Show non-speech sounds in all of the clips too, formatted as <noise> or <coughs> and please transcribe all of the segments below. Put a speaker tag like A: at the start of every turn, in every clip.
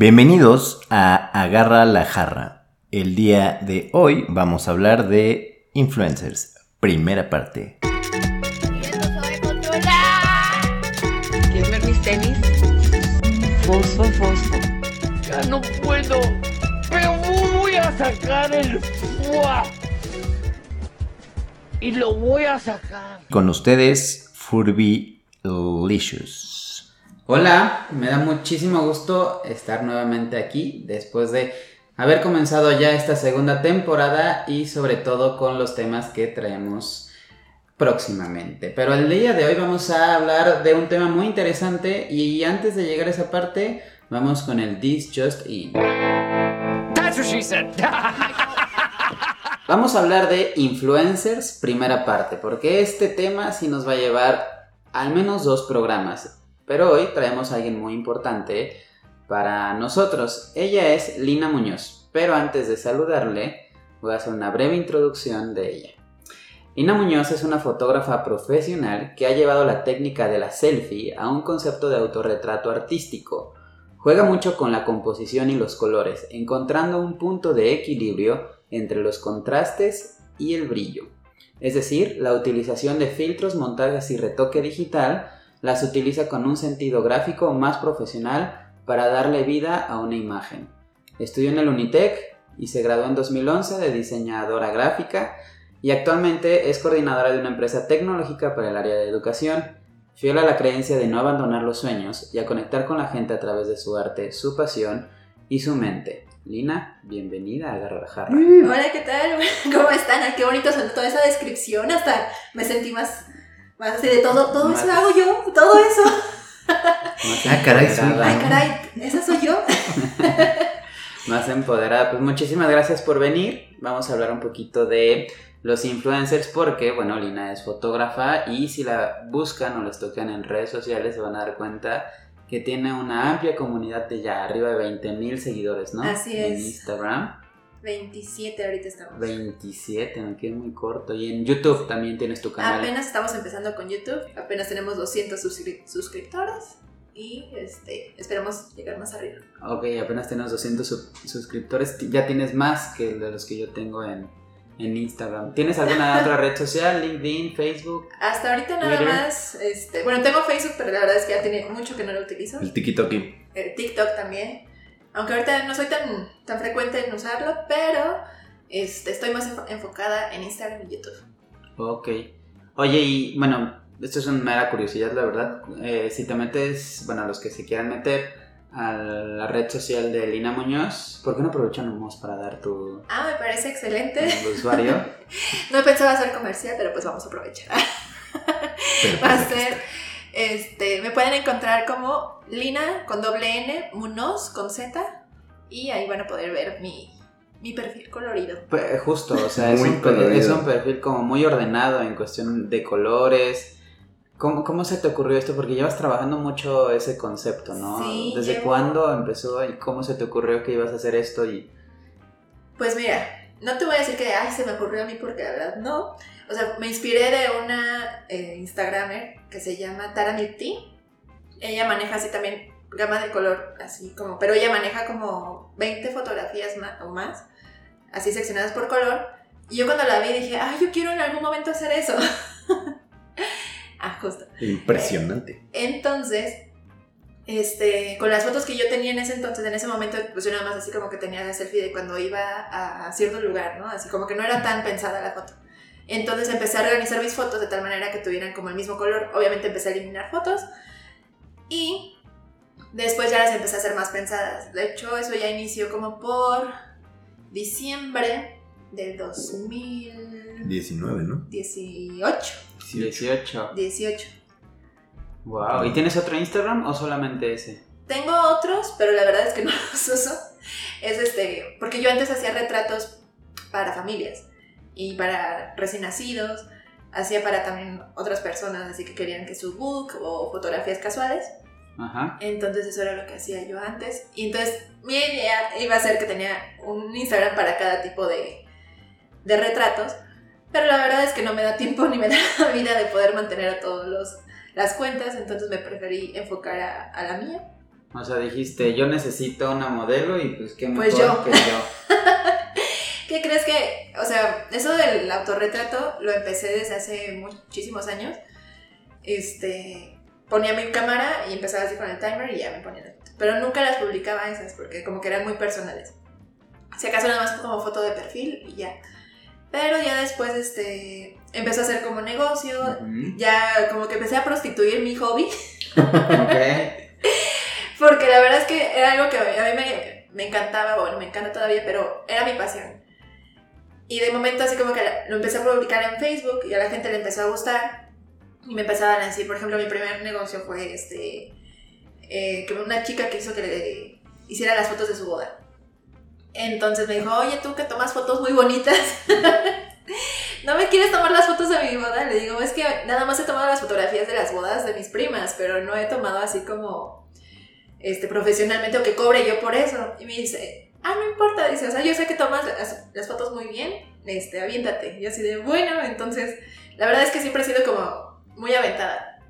A: Bienvenidos a Agarra la Jarra. El día de hoy vamos a hablar de influencers. Primera parte.
B: ¿Quieres ver mis tenis? Fosfo, fosfo.
C: Ya no puedo, pero voy a sacar el fuá. Y lo voy a sacar.
A: Con ustedes, Furby Licious.
D: Hola, me da muchísimo gusto estar nuevamente aquí después de haber comenzado ya esta segunda temporada y sobre todo con los temas que traemos próximamente. Pero el día de hoy vamos a hablar de un tema muy interesante y antes de llegar a esa parte vamos con el This Just In.
C: That's what she said. <laughs>
D: Vamos a hablar de influencers primera parte, porque este tema sí nos va a llevar al menos dos programas. Pero hoy traemos a alguien muy importante para nosotros. Ella es Lina Muñoz, pero antes de saludarle voy a hacer una breve introducción de ella. Lina Muñoz es una fotógrafa profesional que ha llevado la técnica de la selfie a un concepto de autorretrato artístico. Juega mucho con la composición y los colores, encontrando un punto de equilibrio entre los contrastes y el brillo. Es decir, la utilización de filtros, montajes y retoque digital las utiliza con un sentido gráfico más profesional para darle vida a una imagen. Estudió en el Unitec y se graduó en 2011 de diseñadora gráfica y actualmente es coordinadora de una empresa tecnológica para el área de educación. Fiel a la creencia de no abandonar los sueños y a conectar con la gente a través de su arte, su pasión y su mente. Lina, bienvenida a Agarra.
E: Hola, ¿qué tal? <laughs> ¿Cómo están? Qué bonito son toda esa descripción. Hasta me sentí más, más así de todo, todo eso hago yo, todo eso.
A: Ah, caray,
D: empoderada.
E: Ay, caray, esa soy yo. <laughs>
D: más empoderada. Pues muchísimas gracias por venir. Vamos a hablar un poquito de los influencers porque, bueno, Lina es fotógrafa y si la buscan o les tocan en redes sociales se van a dar cuenta que tiene una amplia comunidad de ya arriba de 20 mil seguidores, ¿no?
E: Así
D: En
E: es.
D: Instagram.
E: 27 ahorita estamos.
D: 27, me quedé muy corto. Y en YouTube también tienes tu canal.
E: Apenas estamos empezando con YouTube, apenas tenemos 200 suscri- suscriptores y este, esperamos llegar más arriba.
D: Ok, apenas tenemos 200 sub- suscriptores. Ya tienes más que de los que yo tengo en, en Instagram. ¿Tienes alguna <laughs> otra red social? LinkedIn, Facebook.
E: Hasta ahorita nada
D: Twitter.
E: más, este, bueno, tengo Facebook, pero la verdad es que ya tiene mucho que no lo utilizo.
A: El tiki-toki.
E: Eh, TikTok también. Aunque ahorita no soy tan, tan frecuente en usarlo, pero este, estoy más enfo- enfocada en Instagram y YouTube.
D: Ok. Oye, y bueno, esto es una mera curiosidad, la verdad. Eh, si te metes, bueno, los que se quieran meter a la red social de Lina Muñoz, ¿por qué no aprovechamos para dar tu,
E: Ah, me parece excelente.
D: usuario? <laughs>
E: No pensaba hacer comercial, pero pues vamos a aprovechar.
A: Pero
E: Va a
A: pues
E: ser, este, me pueden encontrar como Lina con doble N, Munoz con Z, y ahí van a poder ver mi, mi perfil colorido.
D: Pues, justo, o sea, es un, es un perfil como muy ordenado en cuestión de colores. ¿Cómo, ¿Cómo se te ocurrió esto? Porque llevas trabajando mucho ese concepto, ¿no?
E: Sí,
D: ¿Desde
E: llevo-
D: cuándo empezó y cómo se te ocurrió que ibas a hacer esto? Y...
E: Pues mira, no te voy a decir que ay, se me ocurrió a mí porque la verdad no. O sea, me inspiré de una eh, Instagramer que se llama Tara Mirti. Ella maneja así también gama de color, así como, pero ella maneja como 20 fotografías ma- o más, así seccionadas por color. Y yo cuando la vi dije, ay, yo quiero en algún momento hacer eso. <laughs> ah, justo.
A: Impresionante.
E: Entonces, este, con las fotos que yo tenía en ese entonces, en ese momento, pues yo nada más así como que tenía la selfie de cuando iba a, a cierto lugar, ¿no? Así como que no era tan pensada la foto. Entonces empecé a organizar mis fotos de tal manera que tuvieran como el mismo color. Obviamente empecé a eliminar fotos y después ya las empecé a hacer más pensadas. De hecho, eso ya inició como por diciembre del 2018.
A: 19, ¿no?
D: 18.
E: 18.
D: Wow. ¿Y tienes otro Instagram o solamente ese?
E: Tengo otros, pero la verdad es que <laughs> no los uso. Es este, porque yo antes hacía retratos para familias y para recién nacidos, hacía para también otras personas, así que querían que su book o fotografías casuales.
D: Ajá.
E: Entonces eso era lo que hacía yo antes. Y entonces mi idea iba a ser que tenía un Instagram para cada tipo de, de retratos. Pero la verdad es que no me da tiempo <laughs> ni me da la vida de poder mantener a todos los las cuentas, entonces me preferí enfocar a, a la mía.
D: O sea, dijiste, yo necesito una modelo y pues qué mejor
E: Pues yo.
D: que yo. <laughs>
E: ¿Qué crees que, o sea, eso del autorretrato lo empecé desde hace muchísimos años? Este, ponía mi cámara y empezaba así con el timer y ya me ponía la foto. Pero nunca las publicaba esas porque como que eran muy personales. Si acaso nada más como foto de perfil y ya. Pero ya después, este, empezó a hacer como negocio. Ya como que empecé a prostituir mi hobby. <laughs> Porque la verdad es que era algo que a mí me, me encantaba, bueno, me encanta todavía, pero era mi pasión. Y de momento así como que lo empecé a publicar en Facebook y a la gente le empezó a gustar. Y me empezaban a decir, por ejemplo, mi primer negocio fue este, eh, que una chica que hizo que le hiciera las fotos de su boda. Entonces me dijo, oye, tú que tomas fotos muy bonitas, <laughs> ¿no me quieres tomar las fotos de mi boda? Le digo, es que nada más he tomado las fotografías de las bodas de mis primas, pero no he tomado así como este, profesionalmente o que cobre yo por eso. Y me dice, ah, no importa, dice, o sea, yo sé que tomas las, las fotos muy bien, este, aviéntate. Y así de, bueno, entonces, la verdad es que siempre he sido como muy aventada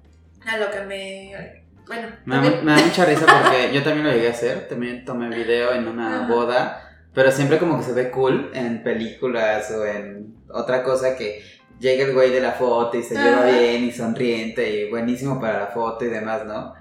E: a lo que me... Bueno,
D: Me da, me da mucha risa porque <laughs> yo también lo llegué a hacer. También tomé video en una
E: Ajá.
D: boda. Pero siempre como que se ve cool en películas o en otra cosa que llega el güey de la foto y se lleva
E: Ajá.
D: bien y sonriente y buenísimo para la foto y demás, ¿no?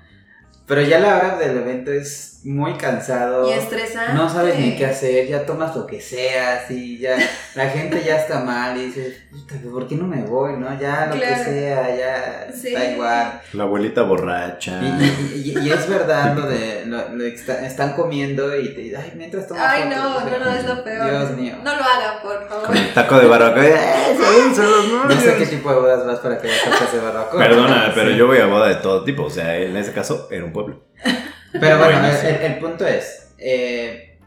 D: Pero ya la hora del evento es muy cansado.
E: y estresante.
D: No sabes ni qué hacer, ya tomas lo que sea, así, ya, la gente ya está mal y dices, puta, ¿por qué no me voy, no? Ya lo
E: Claro.
D: que sea, ya
E: Sí.
D: da igual.
A: La abuelita borracha.
D: Y, y- y- y es verdad lo de, lo, está- están comiendo y te ay, mientras tomas
E: Ay,
D: fotos,
E: no, no, no, es lo peor.
D: Dios mío.
E: No lo hagan, por favor.
A: Con el taco de barbacoa. ¡Eh, son- son los
D: No sé qué tipo de bodas vas para que veas tacos de barbacoa.
A: Perdóname, pero
D: Sí.
A: yo voy a boda de todo tipo. O sea, en ese caso era un pueblo. <laughs>
D: Pero bueno, el, el- el punto es, eh,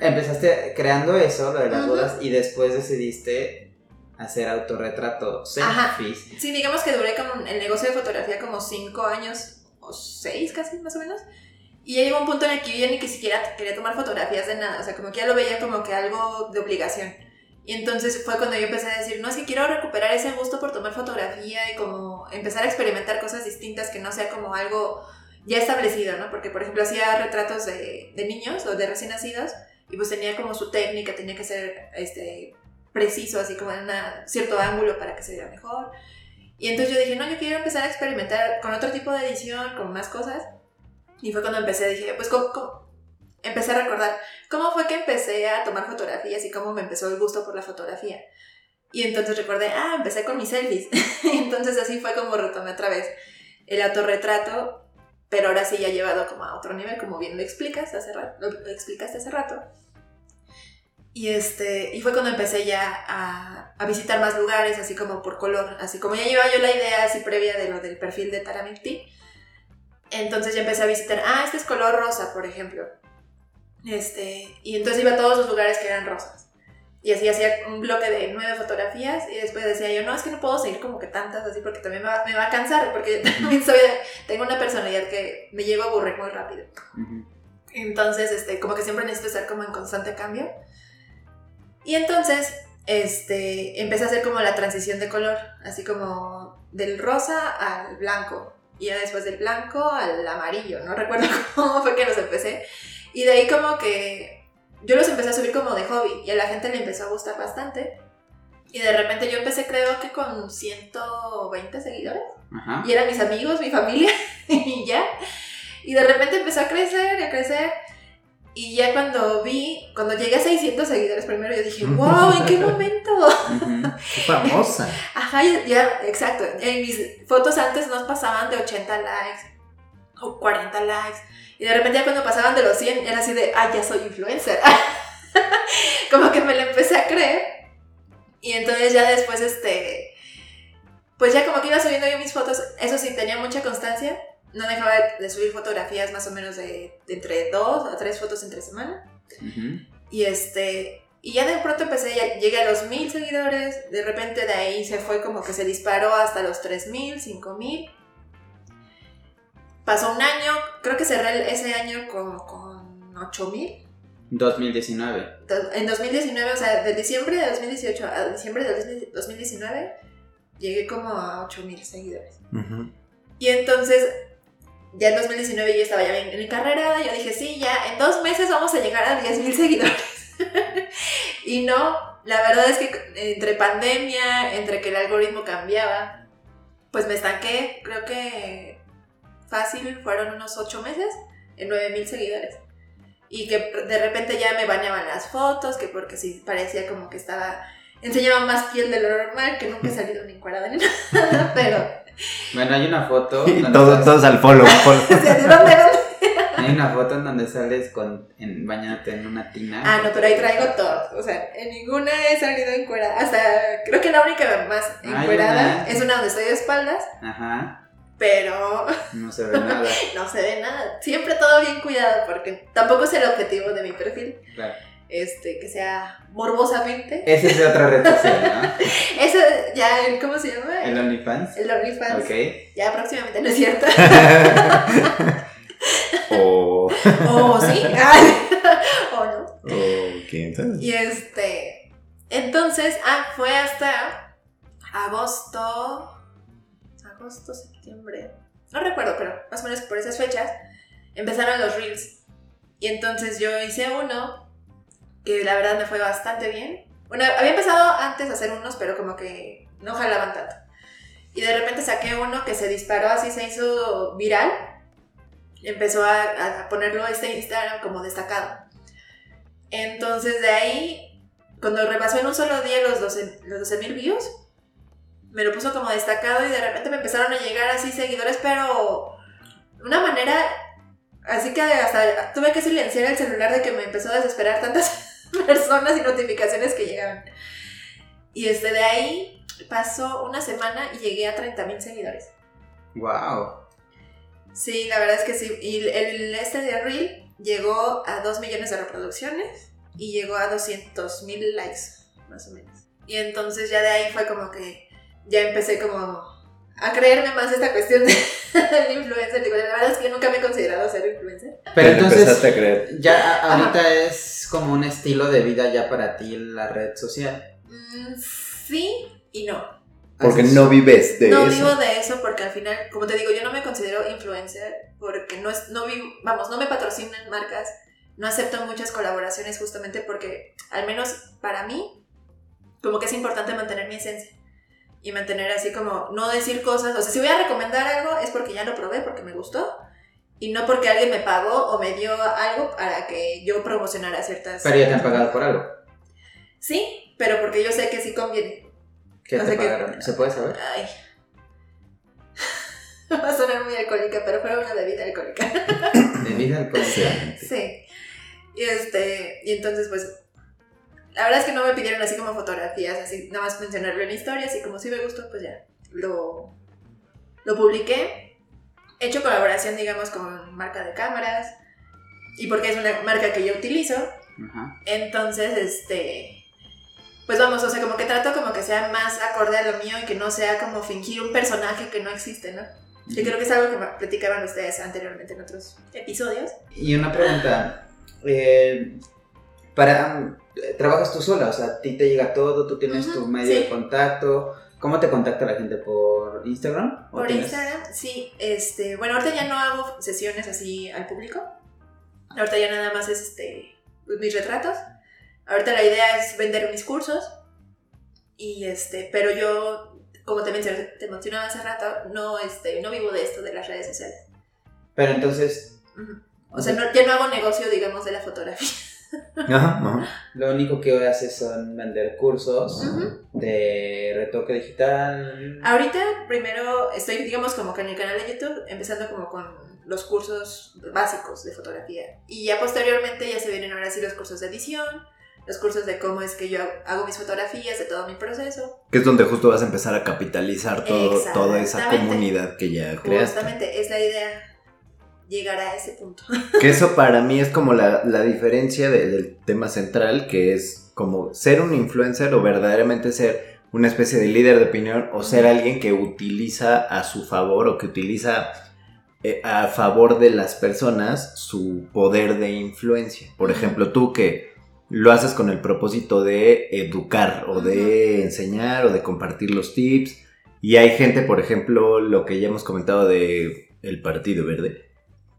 D: empezaste creando eso, lo de las bodas, y después decidiste hacer autorretrato
E: Ajá.
D: selfies.
E: Sí, digamos que duré como el negocio de fotografía como cinco años o seis casi, más o menos. Y ya llegó un punto en el que yo ya ni que siquiera quería tomar fotografías de nada. O sea, como que ya lo veía como que algo de obligación. Y entonces fue cuando yo empecé a decir, no, es que quiero recuperar ese gusto por tomar fotografía y como empezar a experimentar cosas distintas que no sea como algo ya establecido, ¿no? Porque, por ejemplo, hacía retratos de, de niños o de recién nacidos y pues tenía como su técnica, tenía que ser este, preciso, así como en un cierto ángulo para que se viera mejor. Y entonces yo dije, no, yo quiero empezar a experimentar con otro tipo de edición, con más cosas. Y fue cuando empecé, dije, pues, ¿cómo, cómo? empecé a recordar cómo fue que empecé a tomar fotografías y cómo me empezó el gusto por la fotografía. Y entonces recordé, ah, empecé con mis selfies. <laughs> entonces así fue como retomé otra vez el autorretrato, pero ahora sí ya llevado como a otro nivel, como bien lo explicas hace rato, lo explicaste hace rato. Y, este, y fue cuando empecé ya a, a visitar más lugares, así como por color, así como ya llevaba yo la idea así previa de lo del perfil de Taramilti. Entonces ya empecé a visitar, ah, este es color rosa, por ejemplo. Este, y entonces iba a todos los lugares que eran rosas. Y así hacía un bloque de nueve fotografías y después decía yo, no, es que no puedo seguir como que tantas así porque también me va, me va a cansar, porque yo <laughs> también soy tengo una personalidad que me llego a aburrir muy rápido. Entonces, este, como que siempre necesito estar como en constante cambio. Y entonces, este, empecé a hacer como la transición de color, así como del rosa al blanco. Y ya después del blanco al amarillo, no recuerdo <laughs> cómo fue que los empecé. Y de ahí como que yo los empecé a subir como de hobby y a la gente le empezó a gustar bastante. Y de repente yo empecé creo que con 120 seguidores.
D: Ajá.
E: Y eran mis amigos, mi familia, <laughs> y ya. Y de repente empezó a crecer, a crecer. Y ya cuando vi, cuando llegué a 600 seguidores primero, yo dije, <laughs> wow, ¿en qué momento?
A: Qué famosa. <laughs>
E: Ajá, ya, exacto. En mis fotos antes no pasaban de 80 likes o 40 likes. Y de repente ya cuando pasaban de los 100 era así de, ah, ya soy influencer. <laughs> Como que me lo empecé a creer. Y entonces ya después, este, pues ya como que iba subiendo yo mis fotos. Eso sí, tenía mucha constancia. No dejaba de, subir fotografías más o menos de, de entre dos a tres fotos entre semana.
D: Ujú.
E: Y este. Y ya de pronto empecé, ya llegué a los mil seguidores, de repente de ahí se fue como que se disparó hasta los tres mil, cinco mil. Pasó un año, creo que cerré ese año con, con 8 mil.
D: 2019.
E: En 2019, o sea, de diciembre de 2018 a diciembre de 2019, llegué como a 8 mil seguidores.
A: Ujú.
E: Y entonces ya en 2019 yo estaba ya en, en mi carrera, yo dije, sí, ya en dos meses vamos a llegar a 10 mil seguidores. <laughs> y no, la verdad es que entre pandemia, entre que el algoritmo cambiaba, pues me estanqué, creo que fácil fueron unos 8 meses en 9 mil seguidores. Y que de repente ya me bañaban las fotos, que porque sí parecía como que estaba, enseñaba más piel de lo normal, que nunca he salido ni encuadrada ni <laughs> nada, pero...
D: Bueno, hay una foto. Donde
A: todos,
D: sales-
A: todos al follow. <laughs> follow.
E: ¿de dónde, dónde?
D: Hay una foto en donde sales con, en, bañándote en una tina.
E: Ah, no, pero ahí traigo todo. O sea, en ninguna he salido encuerada. Hasta creo que la única más
D: Hay
E: encuerada
D: una.
E: es una donde estoy de espaldas,
D: Ajá,
E: pero
D: no se ve nada. <laughs>
E: no se ve nada. Siempre todo bien cuidado porque tampoco es el objetivo de mi perfil,
D: Claro.
E: este, que sea morbosamente.
D: Ese es de otra red social, ¿no? <laughs>
E: Eso ya, el- ¿cómo se llama?
D: El OnlyFans.
E: El OnlyFans.
D: Ok.
E: Ya próximamente, ¿no es cierto? <laughs>
A: o.
E: o sí, o no.
A: o ¿qué entonces?
E: Y este, entonces, ah, fue hasta agosto, agosto, septiembre, no recuerdo, pero más o menos por esas fechas, empezaron los reels. Y entonces yo hice uno que la verdad me fue bastante bien. Bueno, había empezado antes a hacer unos, pero como que no jalaban tanto. Y de repente saqué uno que se disparó así, se hizo viral. Empezó a, a ponerlo este Instagram como destacado. Entonces de ahí, cuando rebasó en un solo día los 12 los 12.000 views, me lo puso como destacado y de repente me empezaron a llegar así seguidores, pero de una manera así que hasta tuve que silenciar el celular de que me empezó a desesperar tantas <laughs> personas y notificaciones que llegaban. Y este de ahí pasó una semana y llegué a 30.000 seguidores.
D: Wow.
E: Sí, la verdad es que sí. Y el, este de Reel llegó a 2 millones de reproducciones y llegó a 200 mil likes, más o menos. Y entonces ya de ahí fue como que ya empecé como a creerme más esta cuestión de- <laughs> del influencer. Digo, la verdad es que yo nunca me he considerado ser influencer.
D: Pero entonces,
A: a creer.
D: ya a- ahorita es como un estilo de vida ya para ti la red social.
E: Mm, sí y no.
A: Porque no vives de
E: no
A: eso.
E: vivo de eso porque al final, como te digo, yo no me considero influencer porque no es, no vivo, vamos, no me patrocinan marcas, no acepto muchas colaboraciones justamente porque, al menos para mí, como que es importante mantener mi esencia y mantener así como, no decir cosas, o sea, si voy a recomendar algo es porque ya lo probé, porque me gustó y no porque alguien me pagó o me dio algo para que yo promocionara ciertas...
D: Pero ya te han pagado por algo.
E: Sí, pero porque yo sé que sí conviene.
D: ¿Qué
E: O
D: te
E: que-
D: pagaron? ¿Se puede saber?
E: Ay. <laughs> Va a sonar muy alcohólica, pero fue una bebida alcohólica. <coughs>
D: Bebida alcohólica.
E: Sí. Y este, y entonces pues la verdad es que no me pidieron así como fotografías, así nada más mencionarlo en historias y como sí me gustó, pues ya lo lo publiqué. He hecho colaboración, digamos, con marca de cámaras y porque es una marca que yo utilizo, entonces este pues vamos, o sea, como que trato como que sea más acorde a lo mío y que no sea como fingir un personaje que no existe, ¿no? Que creo que es algo que platicaban ustedes anteriormente en otros episodios.
D: Y una pregunta. eh, para, ¿Trabajas tú sola? O sea, a ti te llega todo, tú tienes
E: Ujú,
D: tu medio
E: sí.
D: de contacto. ¿Cómo te contacta la gente? ¿Por Instagram? ¿O
E: Por
D: tienes-
E: Instagram, sí, este, bueno, ahorita ya no hago sesiones así al público. Ahorita ya nada más es este pues, mis retratos. Ahorita la idea es vender mis cursos. Y este, pero yo, como te mencioné, te mencionaba hace rato, no este, no vivo de esto de las redes sociales.
D: Pero entonces,
E: Ujú. O sea, no- ya no hago negocio, digamos, de la fotografía.
A: Ajá, ajá.
D: lo único que hoy haces son vender cursos de retoque digital.
E: Ahorita primero estoy, digamos, como que en el canal de YouTube, empezando como con los cursos básicos de fotografía. Y ya posteriormente ya se vienen ahora sí los cursos de edición, los cursos de cómo es que yo hago mis fotografías, de todo mi proceso.
A: Que es donde justo vas a empezar a capitalizar todo, toda esa comunidad que ya creaste.
E: Justamente es la idea llegar a ese punto. <laughs>
A: Que eso para mí es como la, la diferencia de- del tema central, que es como ser un influencer o verdaderamente ser una especie de líder de opinión o ser alguien que utiliza a su favor o que utiliza eh, a favor de las personas su poder de influencia. Por ejemplo, tú que lo haces con el propósito de educar o de enseñar o de compartir los tips. Y hay gente, por ejemplo, lo que ya hemos comentado de el Partido Verde.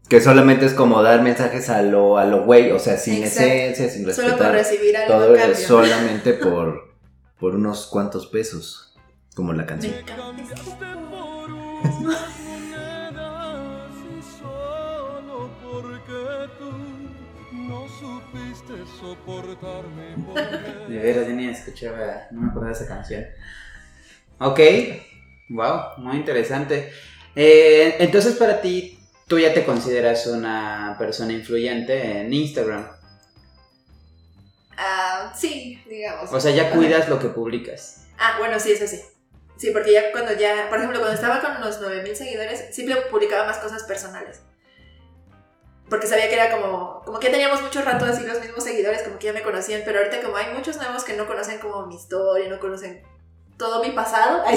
A: Que solamente es como dar mensajes a lo, a lo güey, o sea, sin
E: Exacto.
A: esencia, sin
E: Solo por
A: respetar.
E: recibir algo
A: Todo
E: cambio.
A: es solamente por, por unos cuantos pesos, como la canción.
E: encanta.
F: y solo porque tú no supiste soportarme porque
D: De veras, yo ni escuchaba, no me acordaba de esa canción. Ok, wow, muy interesante. Eh, entonces para ti, tú ya te consideras una persona influyente en Instagram.
E: Ah, sí, digamos.
D: O sea, ya cuidas lo que publicas.
E: Ah, bueno, sí, eso sí. Sí, porque ya cuando ya, por ejemplo, cuando estaba con los 9000 seguidores, siempre publicaba más cosas personales. Porque sabía que era como, como que ya teníamos mucho rato así los mismos seguidores, como que ya me conocían, pero ahorita como hay muchos nuevos que no conocen como mi historia, no conocen todo mi pasado, <laughs>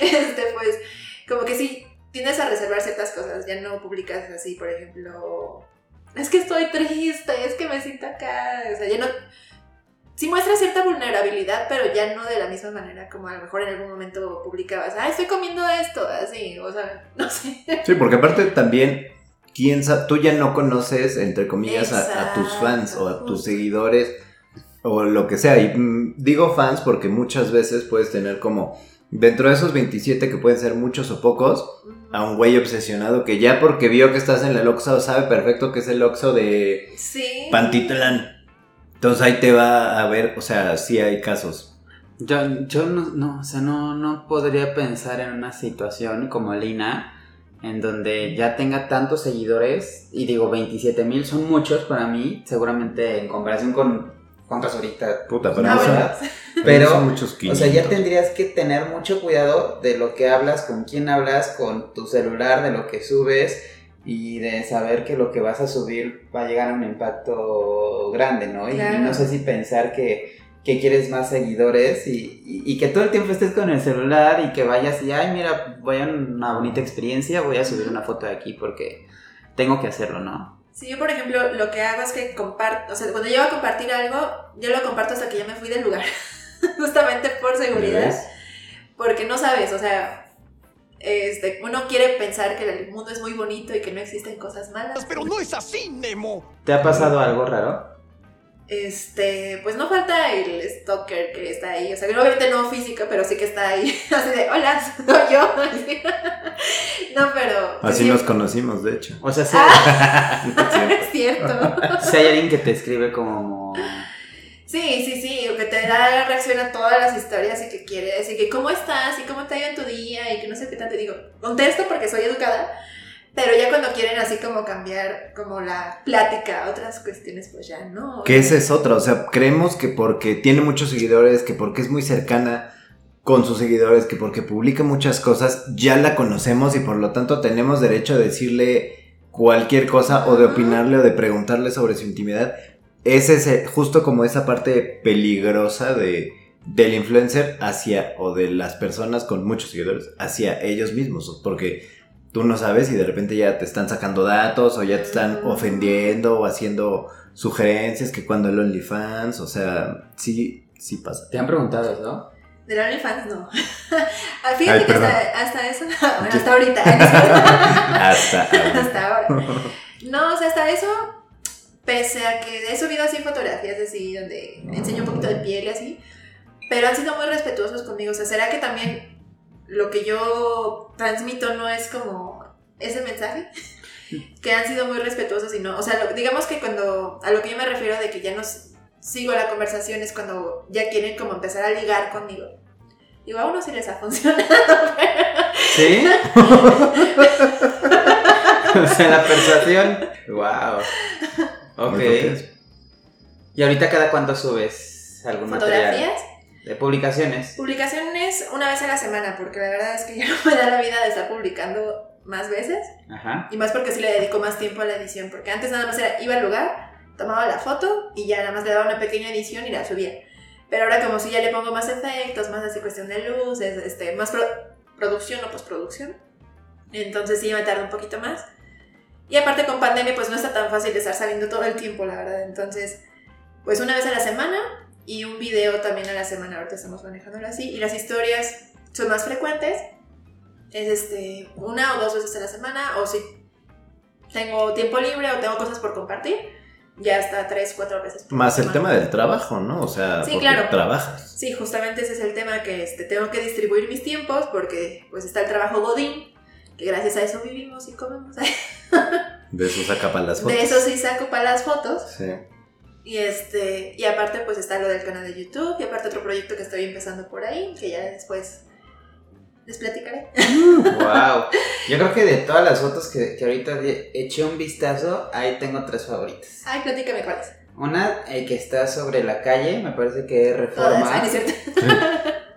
E: este, pues, como que sí, tiendes a reservar ciertas cosas, ya no publicas así, por ejemplo, es que estoy triste, es que me siento acá, o sea, ya no, sí muestra cierta vulnerabilidad, pero ya no de la misma manera como a lo mejor en algún momento publicabas, ah, estoy comiendo esto, así, o sea, <laughs> no sé.
A: Sí, porque aparte también, quién tú ya no conoces, entre comillas, a, a tus fans o a tus seguidores o lo que sea. Y mm, digo fans porque muchas veces puedes tener como, dentro de esos 27 que pueden ser muchos o pocos, a un güey obsesionado que ya porque vio que estás en el Oxxo sabe perfecto que es el Oxxo de
E: Sí.
A: Pantitlán. Entonces ahí te va a ver, o sea, sí hay casos.
D: Yo, yo no, no, o sea, no, no podría pensar en una situación como Lina, en donde ya tenga tantos seguidores, y digo, 27 mil son muchos para mí, seguramente en comparación con cuántos ahorita.
A: Puta, mí
E: bueno.
A: son-
D: Pero,
A: son muchos
D: O sea, ya
A: 500.
D: tendrías que tener mucho cuidado de lo que hablas, con quién hablas, con tu celular, de lo que subes y de saber que lo que vas a subir va a llegar a un impacto grande, ¿no? Y- no sé si pensar que, que quieres más seguidores y, y- y que todo el tiempo estés con el celular y que vayas y, ay, mira, voy a una bonita experiencia, voy a subir una foto de aquí porque tengo que hacerlo, ¿no?
E: Sí, yo por ejemplo lo que hago es que comparto, o sea, cuando yo voy a compartir algo, yo lo comparto hasta que ya me fui del lugar, <laughs> justamente por seguridad, porque no sabes, o sea, este, uno quiere pensar que el mundo es muy bonito y que no existen cosas malas.
F: Pero no es así, Nemo.
D: ¿Te ha pasado algo raro?
E: Este, pues no falta el stalker que está ahí, o sea, que obviamente no físico, pero sí que está ahí, <laughs> así de, hola, soy yo. así. <laughs> No, pero...
A: Así
E: sí,
A: nos conocimos, de hecho.
D: O sea, <laughs> si,
E: Es cierto.
D: si hay alguien que te escribe como...
E: Sí, sí, sí, o que te da reacción a todas las historias y que quiere decir que cómo estás y cómo te ha ido en tu día y que no sé qué tanto. Digo, contesto porque soy educada, pero ya cuando quieren así como cambiar como la plática a otras cuestiones, pues ya no.
A: Que esa es otra, o sea, creemos que porque tiene muchos seguidores, que porque es muy cercana con sus seguidores, que porque publica muchas cosas, ya la conocemos y por lo tanto tenemos derecho a decirle cualquier cosa o de opinarle o de preguntarle sobre su intimidad. Ese es justo como esa parte peligrosa de, del influencer hacia, o de las personas con muchos seguidores, hacia ellos mismos, porque tú no sabes y de repente ya te están sacando datos o ya te están ofendiendo o haciendo sugerencias que cuando el OnlyFans, o sea, sí, sí pasa.
D: ¿Te han preguntado eso?
E: Del OnlyFans no. <laughs> Fíjate
A: Ay,
E: que hasta, hasta eso, <laughs> bueno, hasta ahorita. <laughs>
A: Hasta ahora.
E: hasta ahora. No, o sea, hasta eso, pese a que he subido así fotografías así, donde enseño un poquito de piel y así, pero han sido muy respetuosos conmigo. O sea, ¿será que también lo que yo transmito no es como ese mensaje? <laughs> que han sido muy respetuosos y no, o sea, lo- digamos que cuando, a lo que yo me refiero de que ya no sigo la conversación es cuando ya quieren como empezar a ligar conmigo. Digo, a uno sí les ha <laughs> funcionado.
D: ¿Sí? <laughs> o sea, la persuasión. Wow. Ok. ¿Y ahorita cada cuánto subes algún material?
E: Fotografías.
D: De publicaciones.
E: Publicaciones una vez a la semana, porque la verdad es que ya <laughs> no me da la vida de estar publicando más veces.
D: Ajá.
E: Y más porque sí le dedico más tiempo a la edición. Porque antes nada más era, iba al lugar, tomaba la foto y ya nada más le daba una pequeña edición y la subía. Pero ahora como si ya le pongo más efectos, más así cuestión de luces, este, más pro- producción o postproducción. Entonces sí me tarda un poquito más. Y aparte con pandemia pues no está tan fácil de estar saliendo todo el tiempo, la verdad. Entonces, pues una vez a la semana y un video también a la semana. Ahorita estamos manejándolo así. Y las historias son más frecuentes. es este, una o dos veces a la semana, o si tengo tiempo libre o tengo cosas por compartir, ya hasta tres, cuatro veces por
A: Más el
E: semana.
A: tema del trabajo, ¿no? O sea,
E: Sí,
A: porque
E: claro.
A: trabajas.
E: Sí, justamente ese es el tema que este, tengo que distribuir mis tiempos porque pues está el trabajo Godín, que gracias a eso vivimos y comemos. <laughs>
A: De eso saca para las fotos.
E: De eso sí saco para las fotos.
A: Sí.
E: Y este, y aparte pues está lo del canal de YouTube y aparte otro proyecto que estoy empezando por ahí, que ya después les platicaré. <laughs>
D: wow. Yo creo que de todas las fotos que, que ahorita eché un vistazo, ahí tengo tres favoritas.
E: Ay, platícame cuáles.
D: Una eh, que está sobre la calle, me parece que es Reforma,
E: no es cierto.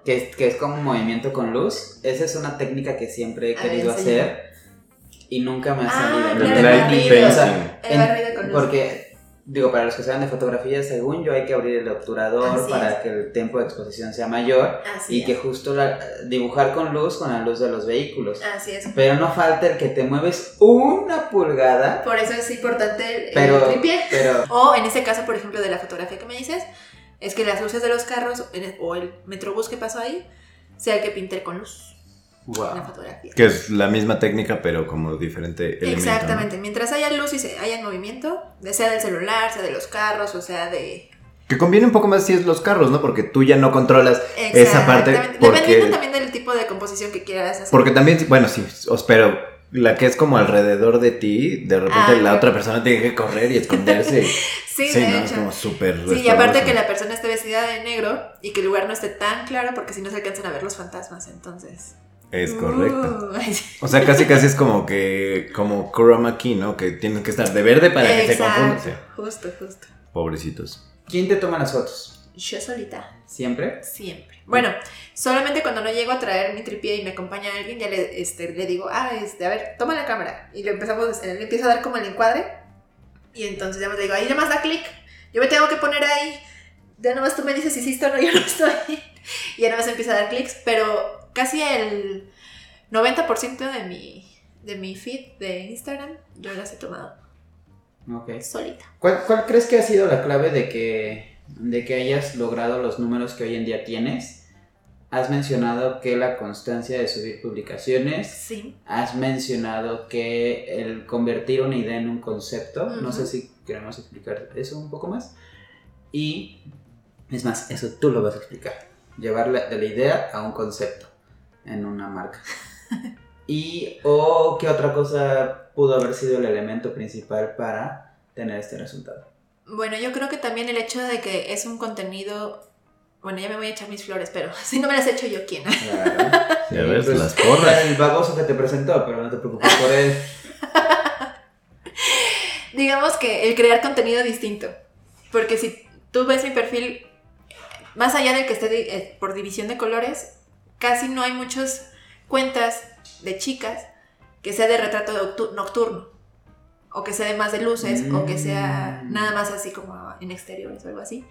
D: que es, que es como un movimiento con luz. Esa es una técnica que siempre he
E: ver,
D: querido hacer y nunca me ha
E: Ah,
D: salido. No
E: el barrido.
D: idea, o sea.
E: El
D: en-
E: con luz.
D: Porque, digo, para los que saben de fotografía, según yo hay que abrir el obturador
E: Así
D: para
E: es.
D: que el tiempo de exposición sea mayor
E: Así
D: y que justo la- dibujar con luz con la luz de los vehículos.
E: Así es.
D: Pero no falta el que te mueves una pulgada,
E: Por eso es importante el,
D: pero,
E: el tripié.
D: pero
E: O en ese caso, por ejemplo, de la fotografía que me dices, es que las luces de los carros o el metrobús que pasó ahí sea el que pinte con luz la
D: wow.
E: fotografía.
A: Que es la misma técnica, pero como diferente elemento. ¿no?
E: Exactamente, mientras haya luz y se haya movimiento, sea del celular, sea de los carros, o sea de...
A: Que conviene un poco más si es los carros, ¿no? Porque tú ya no controlas esa parte. Porque,
E: Dependiendo también del tipo de composición que quieras hacer.
A: porque también, bueno, sí, os pero la que es como alrededor de ti, de repente
E: Ah,
A: la otra persona tiene que correr y esconderse. <laughs>
E: sí,
A: sí,
E: de
A: ¿no? Es
E: hecho.
A: como súper.
E: Sí, y aparte que la persona esté vestida de negro y que el lugar no esté tan claro porque si no se alcanzan a ver los fantasmas, entonces...
A: Es correcto.
E: Uh, sí.
A: O sea, casi casi es como que, como chroma key, ¿no? Que tienes que estar de verde para que se
E: Exacto,
A: confunda. Sí,
E: justo, justo.
A: Pobrecitos.
D: ¿Quién te toma las fotos?
E: Yo solita.
D: ¿Siempre?
E: Siempre. Bueno, solamente cuando no llego a traer mi tripié y me acompaña alguien, ya le, este, le digo, ah, este, a ver, toma la cámara. Y le empezamos, eh, le empiezo a dar como el encuadre. Y entonces ya me digo, ahí nada más da clic. Yo me tengo que poner ahí. Ya nada más tú me dices si hiciste o no, yo no estoy. <laughs> Y más empieza a dar clics. Pero casi el 90% de mi, de mi feed de Instagram, yo las he tomado
D: Ok.
E: solita.
D: ¿Cuál, cuál crees que ha sido la clave de que, de que hayas logrado los números que hoy en día tienes? Has mencionado que la constancia de subir publicaciones,
E: Sí.
D: has mencionado que el convertir una idea en un concepto, no sé si queremos explicar eso un poco más. Y es más, eso tú lo vas a explicar. Llevar la- de la idea a un concepto en una marca. <laughs> y o qué otra cosa pudo haber sido el elemento principal para tener este resultado.
E: Bueno, yo creo que también el hecho de que es un contenido. Bueno, ya me voy a echar mis flores, pero <laughs> si no me las echo yo, ¿quién?
D: Claro.
A: Ya ves,
D: pues,
A: las porras.
D: El baboso que te presentó, pero no te preocupes por él. <laughs>
E: Digamos que el crear contenido distinto. Porque si tú ves mi perfil, más allá del que esté eh, por división de colores, casi no hay muchas cuentas de chicas que sea de retrato noctu- nocturno. O que sea de más de luces, o que sea
D: Mm.
E: nada más así como en exteriores o algo así.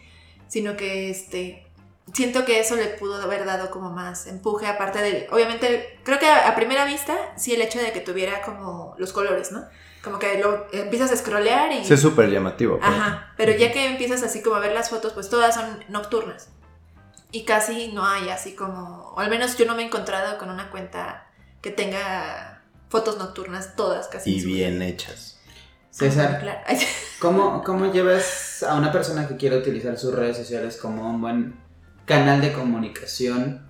E: Sino que este. Siento que eso le pudo haber dado como más empuje, aparte del. Obviamente, creo que a, primera vista, sí, el hecho de que tuviera como los colores, ¿no? Como que lo empiezas a scrollear y.
A: Sí, es súper llamativo. pues.
E: Ajá, pero ya que empiezas así como a ver las fotos, pues todas son nocturnas. Y casi no hay así como, o al menos yo no me he encontrado con una cuenta que tenga fotos nocturnas todas casi.
A: Y bien hechas.
D: César,
E: Claro. <laughs>
D: ¿cómo, ¿cómo llevas a una persona que quiere utilizar sus redes sociales como un buen canal de comunicación?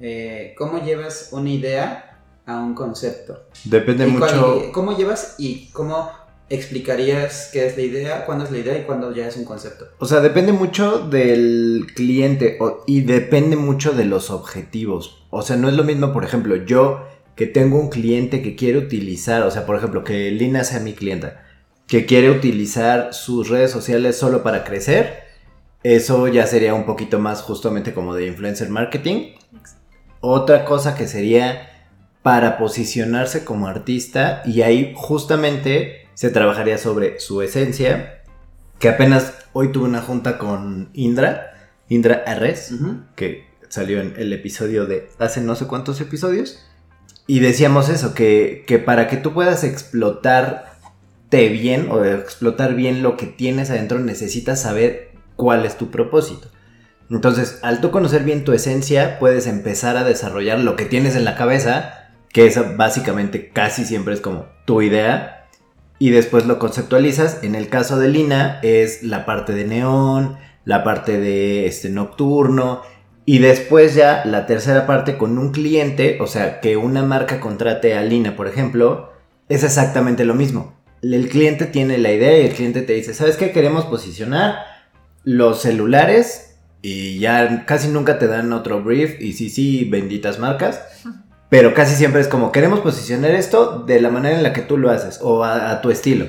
D: eh, ¿Cómo llevas una idea a un concepto?
A: Depende
D: ¿Y cuál-
A: mucho.
D: ¿Cómo llevas y cómo explicarías qué es la idea, cuándo es la idea y cuándo ya es un concepto?
A: O sea, depende mucho del cliente y depende mucho de los objetivos. O sea, no es lo mismo, por ejemplo, yo que tengo un cliente que quiere utilizar, o sea, por ejemplo, que Lina sea mi clienta, que quiere utilizar sus redes sociales solo para crecer, eso ya sería un poquito más justamente como de influencer marketing. Otra cosa que sería para posicionarse como artista y ahí justamente se trabajaría sobre su esencia, que apenas hoy tuve una junta con Indra, Indra Arres, que salió en el episodio de hace no sé cuántos episodios, y decíamos eso, que, que para que tú puedas explotarte bien o explotar bien lo que tienes adentro necesitas saber cuál es tu propósito. Entonces, al tú conocer bien tu esencia, puedes empezar a desarrollar lo que tienes en la cabeza que esa básicamente casi siempre es como tu idea, y después lo conceptualizas. En el caso de Lina es la parte de neón, la parte de este nocturno, y después ya la tercera parte con un cliente, o sea, que una marca contrate a Lina, por ejemplo, es exactamente lo mismo. El cliente tiene la idea y el cliente te dice, ¿sabes qué? Queremos posicionar los celulares y ya casi nunca te dan otro brief y sí, sí, benditas marcas. Pero casi siempre es como, queremos posicionar esto de la manera en la que tú lo haces o a, a tu estilo.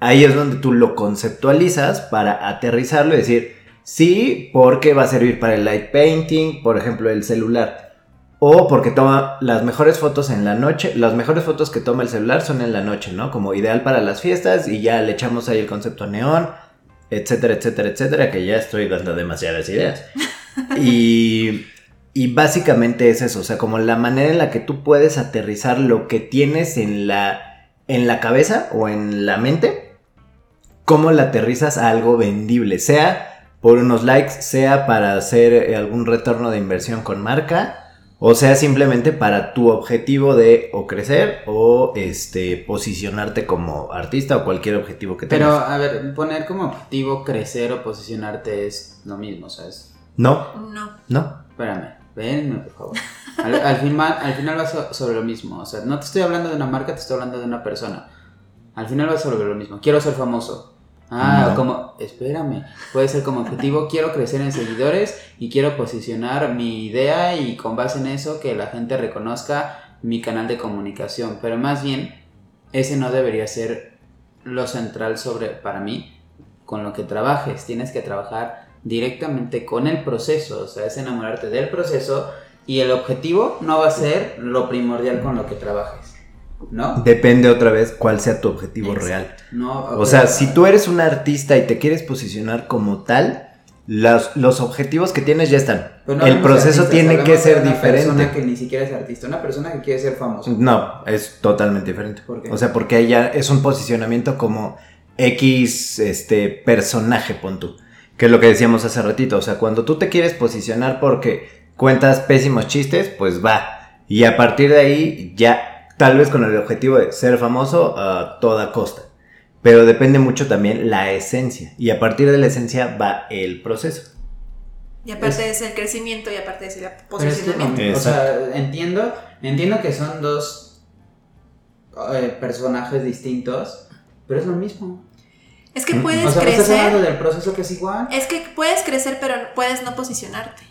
A: Ahí es donde tú lo conceptualizas para aterrizarlo y decir, sí, porque va a servir para el light painting, por ejemplo, el celular. O porque toma las mejores fotos en la noche. Las mejores fotos que toma el celular son en la noche, ¿no? Como ideal para las fiestas y ya le echamos ahí el concepto neón, etcétera, etcétera, etcétera, que ya estoy dando demasiadas ideas. <laughs> Y, y básicamente es eso, o sea, como la manera en la que tú puedes aterrizar lo que tienes en la, en la cabeza o en la mente, cómo la aterrizas a algo vendible, sea por unos likes, sea para hacer eh, algún retorno de inversión con marca, o sea simplemente para tu objetivo de o crecer o este posicionarte como artista o cualquier objetivo que
D: Pero,
A: tengas.
D: a ver, poner como objetivo crecer o posicionarte es lo mismo, ¿sabes?
A: No,
E: No.
A: no.
D: Espérame, venme, por favor. Al, al final, al final va so- sobre lo mismo. O sea, no te estoy hablando de una marca, te estoy hablando de una persona. Al final va sobre lo mismo. Quiero ser famoso. Ah,
A: No.
D: como, espérame, puede ser como objetivo, <laughs> quiero crecer en seguidores y quiero posicionar mi idea y con base en eso que la gente reconozca mi canal de comunicación. Pero más bien, ese no debería ser lo central sobre, para mí, con lo que trabajes. Tienes que trabajar directamente con el proceso, o sea, es enamorarte del proceso y el objetivo no va a ser lo primordial con lo que trabajes, ¿no?
A: Depende otra vez cuál sea tu objetivo
E: Exacto.
A: real.
D: No,
A: O sea, si tú eres un artista y te quieres posicionar como tal, los, los objetivos que tienes ya están.
D: No
A: el proceso tiene que ser
D: una persona
A: diferente.
D: que ni siquiera es artista, una persona que quiere ser famoso.
A: No, es totalmente diferente.
D: ¿Por qué?
A: O sea, porque ella es un posicionamiento como X este, personaje, pon tú. Que es lo que decíamos hace ratito. O sea, cuando tú te quieres posicionar porque cuentas pésimos chistes, pues va. Y a partir de ahí, ya, tal vez con el objetivo de ser famoso a toda costa. Pero depende mucho también la esencia. Y a partir de la esencia va el proceso.
E: Y aparte es, el crecimiento y aparte es el
D: Pero es que
E: posicionamiento.
D: o sea, entiendo, entiendo que son dos eh, personajes distintos, pero es lo mismo.
E: Es que puedes
D: O sea, me estás hablando
E: crecer.
D: del proceso que es igual.
E: Es que puedes crecer, pero puedes no posicionarte.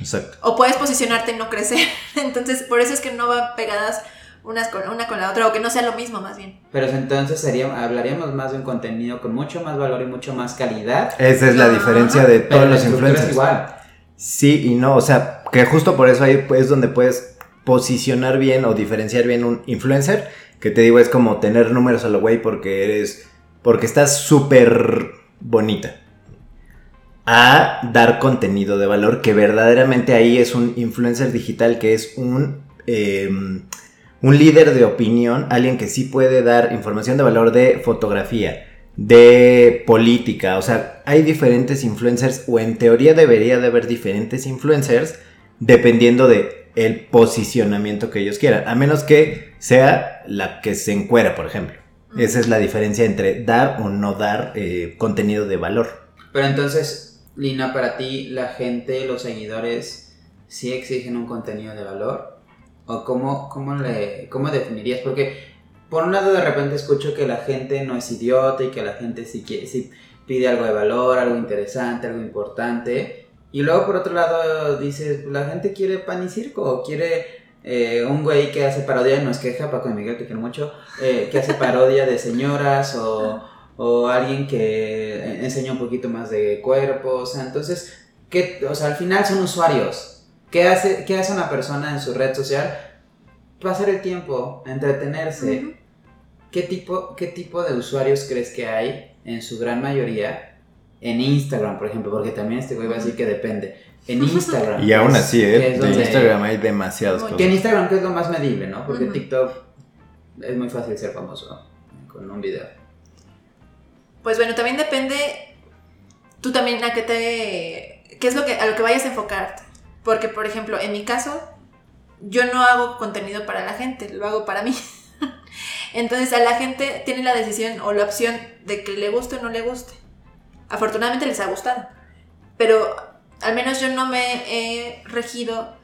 A: Exacto.
E: O puedes posicionarte y no crecer. <laughs> Entonces, por eso es que no van pegadas unas con, una con la otra, o que no sea lo mismo, más bien.
D: Pero entonces sería, hablaríamos más de un contenido con mucho más valor y mucho más calidad.
A: Esa es la diferencia de todos los influencers.
D: igual.
A: Sí y no, o sea, que justo por eso ahí es donde puedes posicionar bien o diferenciar bien un influencer, que te digo es como tener números a lo güey porque eres, porque estás súper bonita. A dar contenido de valor, que verdaderamente ahí es un influencer digital que es un, eh, un líder de opinión, alguien que sí puede dar información de valor de fotografía, de política, o sea, hay diferentes influencers o en teoría debería de haber diferentes influencers dependiendo de el posicionamiento que ellos quieran, a menos que sea la que se encuera, por ejemplo. Esa es la diferencia entre dar o no dar eh, contenido de valor.
D: Pero entonces, Lina, para ti, la gente, los seguidores, ¿sí exigen un contenido de valor? ¿O cómo, cómo, le, cómo definirías? Porque por un lado de repente escucho que la gente no es idiota y que la gente sí, quiere, sí pide algo de valor, algo interesante, algo importante. Y luego por otro lado dices, la gente quiere pan y circo, quiere eh, un güey que hace parodia, no es queja, Paco de Miguel, te quiero mucho, eh, que hace parodia de señoras o, o alguien que enseña un poquito más de cuerpo, o sea, entonces, ¿qué, o sea, al final son usuarios. ¿Qué hace, ¿Qué hace una persona en su red social? Pasar el tiempo, entretenerse. ¿Qué tipo, ¿Qué tipo de usuarios crees que hay en su gran mayoría en Instagram, por ejemplo? Porque también este güey va a decir que depende. En Instagram.
A: Y aún
D: que es-
A: así, ¿eh? De Instagram hay demasiadas cosas.
D: Que en Instagram que es lo más medible, ¿no? Porque
E: Ujú.
D: TikTok es muy fácil ser famoso con un video.
E: Pues bueno, también depende tú también a qué te qué es lo que a lo que vayas a enfocarte. Porque por ejemplo, en mi caso yo no hago contenido para la gente, lo hago para mí. <laughs> Entonces a la gente tiene la decisión o la opción de que le guste o no le guste. Afortunadamente les ha gustado. Pero al menos yo no me he regido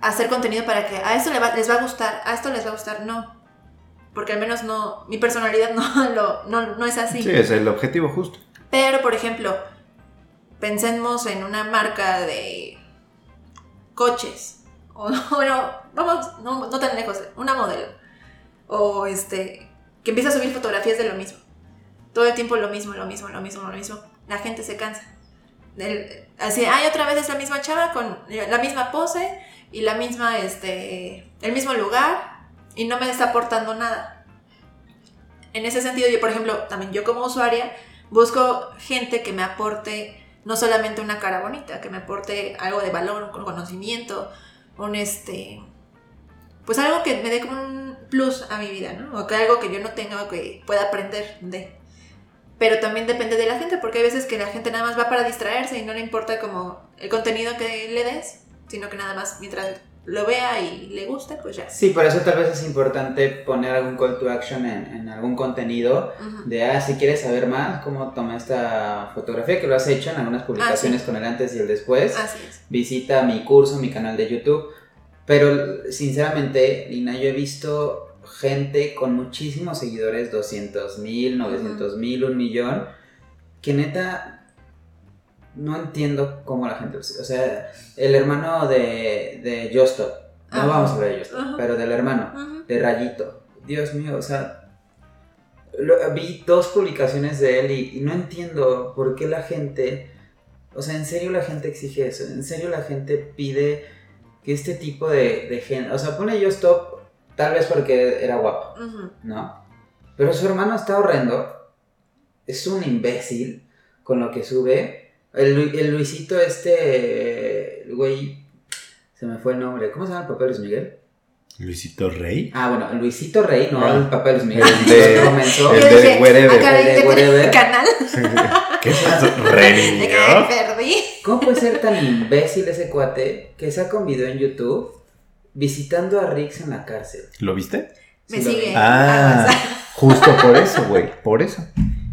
E: a hacer contenido para que a esto le va- les va a gustar, a esto les va a gustar, no. Porque al menos no, mi personalidad no, <laughs> lo, no, no es así.
A: Sí, es el objetivo justo.
E: Pero, por ejemplo, pensemos en una marca de coches. O <laughs> bueno, vamos, no, no tan lejos, una modelo. O este, que empieza a subir fotografías de lo mismo. Todo el tiempo lo mismo, lo mismo, lo mismo, lo mismo. La gente se cansa. Del- así, ay, otra vez es la misma chava con la misma pose y la misma, este, el mismo lugar y no me está aportando nada. En ese sentido, yo, por ejemplo, también yo como usuaria, busco gente que me aporte no solamente una cara bonita, que me aporte algo de valor, un conocimiento, un este pues algo que me dé como un plus a mi vida, ¿no? O que algo que yo no tenga o que pueda aprender de. Pero también depende de la gente, porque hay veces que la gente nada más va para distraerse y no le importa como el contenido que le des, sino que nada más mientras lo vea y le guste, pues ya.
D: Sí, por eso tal vez es importante poner algún call to action en, en algún contenido de, ah, si quieres saber más cómo tomé esta fotografía, que lo has hecho en algunas publicaciones con el antes y el después,
E: Así es.
D: visita mi curso, mi canal de YouTube. Pero sinceramente, Lina, yo he visto gente con muchísimos seguidores, 200 mil, 900 mil, un millón, que neta no entiendo cómo la gente... O sea, el hermano de, de Justop, no
E: Ajá.
D: vamos a hablar de Justop,
E: Ajá.
D: pero del hermano, de Rayito. Dios mío, o sea, lo- vi dos publicaciones de él y, y no entiendo por qué la gente, o sea, en serio la gente exige eso, en serio la gente pide que este tipo de, de gente, o sea, pone yo stop tal vez porque era guapo. ¿no? Pero su hermano está horrendo, es un imbécil con lo que sube, el, Lu- el Luisito este, el güey, se me fue el nombre, ¿cómo se llama el papá de Luis Miguel?
A: Luisito Rey.
D: Ah, bueno, Luisito Rey, no
A: Ah.
D: el papá de Luis Miguel.
A: El <laughs> de-
D: comenzó.
A: el de
E: dije,
A: wherever,
E: "Ah, caray,
D: el de
E: ¿qué tiene
D: wherever".
E: el canal? <laughs>
A: ¿Qué es eso? <laughs>
E: De
A: Rey.
D: ¿Cómo puede ser tan imbécil ese cuate que saca un video en YouTube visitando a Rix en la cárcel?
A: ¿Lo viste?
E: Me
D: Sí,
E: sigue.
D: vi.
A: Ah,
E: Aguas.
A: justo por eso, güey. Por eso.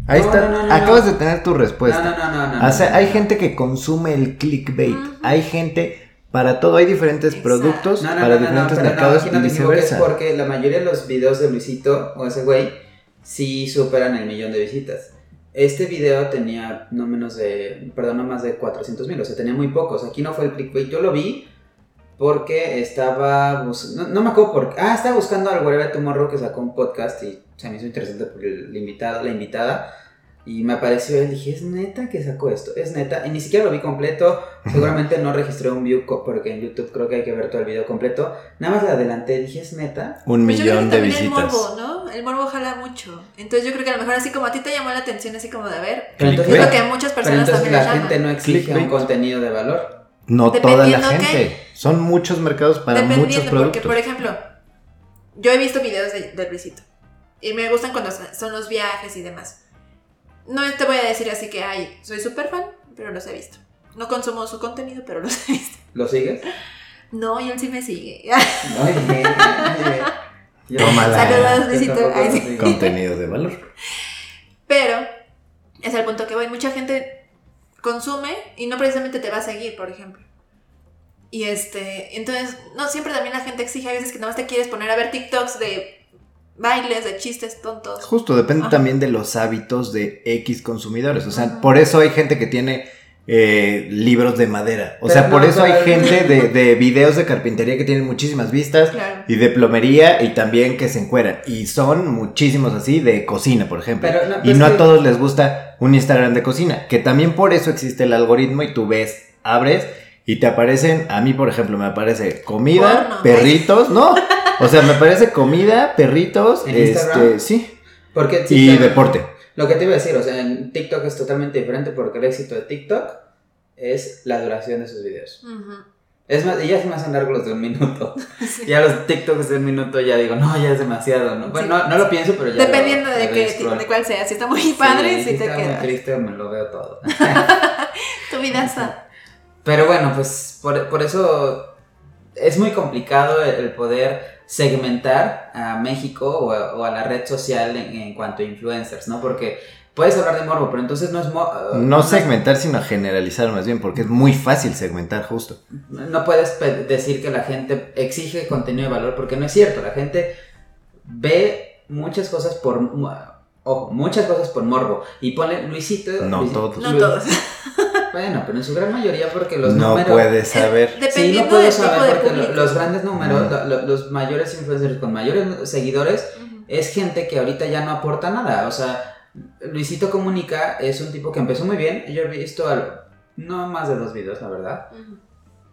A: Ahí
D: No,
A: está.
D: no, no, no,
A: Acabas
D: no.
A: de tener tu respuesta.
D: No, no, no, no, no.
A: O sea,
D: no,
A: hay
D: no.
A: gente que consume el clickbait. Hay gente. Para todo hay diferentes
E: Exacto.
A: productos
D: No, no,
A: para diferentes mercados y viceversa.
D: porque la mayoría de los videos de Luisito o ese güey sí superan el millón de visitas. Este video tenía no menos de, perdón, no más de 400 mil, o sea, tenía muy pocos. Aquí no fue el clickbait, yo lo vi porque estaba, bus- no, no me acuerdo por qué, ah, estaba buscando al Wherever Tomorrow que sacó un podcast y se me hizo interesante por el invitado, la invitada. Y me apareció él, dije, es neta que sacó esto, es neta. Y ni siquiera lo vi completo, <laughs> seguramente no registré un view porque en YouTube creo que hay que ver todo el video completo. Nada más le adelanté, dije, es neta.
A: Un
E: Pues yo creo
A: millón
E: que
A: de visitas.
E: El morbo, ¿no? El morbo jala mucho. Entonces yo creo que a lo mejor así como a ti te llamó la atención, así como de a ver.
D: Pero entonces,
E: creo que a muchas
D: pero
E: personas
D: entonces
E: también
D: la gente no exige un contenido de valor.
A: No toda la gente. Son muchos mercados para muchos
E: Dependiendo, porque
A: productos.
E: por ejemplo, yo he visto videos de, de Luisito. Y me gustan cuando son los viajes y demás. No te voy a decir así que, ay, soy súper fan, pero los he visto. No consumo su contenido, pero los he visto.
D: ¿Lo sigues?
E: No, y él sí me sigue.
D: Yo-
A: Tómala.
E: Saludos, Luisito. Ay, sí.
A: Contenido de valor.
E: Pero es el punto que voy. Mucha gente consume y no precisamente te va a seguir, por ejemplo. Y este, entonces, no, siempre también la gente exige a veces que nada más te quieres poner a ver TikToks de bailes, de chistes tontos.
A: Justo, depende
E: Ajá.
A: también de los hábitos de X consumidores. O sea, por eso hay gente que tiene eh, libros de madera. O
D: Pero
A: sea, por
D: no,
A: eso hay gente de, <laughs> de videos de carpintería que tienen muchísimas vistas.
E: Claro.
A: Y de plomería y también que se encueran. Y son muchísimos así de cocina, por ejemplo.
D: Pero no,
A: y
D: pues
A: no a todos les gusta un Instagram de cocina. Que también por eso existe el algoritmo y tú ves, abres y te aparecen, a mí por ejemplo me aparece comida,
E: Porno.
A: perritos, ¿no? <laughs> O sea, me aparece comida, perritos,
D: ¿En
A: este,
D: Instagram?
A: sí.
D: Porque sí,
A: Y deporte.
D: Lo que te iba a decir, o sea, en TikTok es totalmente diferente porque el éxito de TikTok es la duración de sus videos. Es más, y ya se me hacen largos los de un minuto. <laughs>
E: Sí. <laughs>
D: Ya los TikToks de un minuto ya digo, no, ya es demasiado, ¿no? Bueno,
E: Sí.
D: no, no lo pienso, pero ya.
E: Dependiendo
D: lo-
E: de,
D: scroll.
E: de cuál sea. Si está muy padre,
D: Sí,
E: si
D: si
E: te
D: está muy
E: queda.
D: triste, me lo veo todo.
E: Tu vida está.
D: Pero bueno, pues por, por eso es muy complicado el, el poder segmentar a México o a, o a la red social en, en cuanto a influencers, ¿no? Porque puedes hablar de morbo, pero entonces no es... mo-
A: No segmentar, sino generalizar más bien, porque es muy fácil segmentar justo.
D: No puedes decir que la gente exige contenido de valor porque no es cierto. La gente ve muchas cosas por... Ojo, muchas cosas por morbo. Y pone Luisito...
A: No
D: Luisito-
A: todos.
E: No
D: Lu-
E: todos. <laughs>
D: Bueno, pero en su gran mayoría porque los
A: no
D: números...
A: puedes saber.
D: Sí,
E: Dependiendo
D: no puedo
E: del
D: saber
E: tipo de
D: porque
E: público.
D: los grandes números, lo- lo- los mayores influencers con mayores seguidores es gente que ahorita ya no aporta nada. O sea, Luisito Comunica es un tipo que empezó muy bien. Yo he visto al- no más de dos videos, la verdad.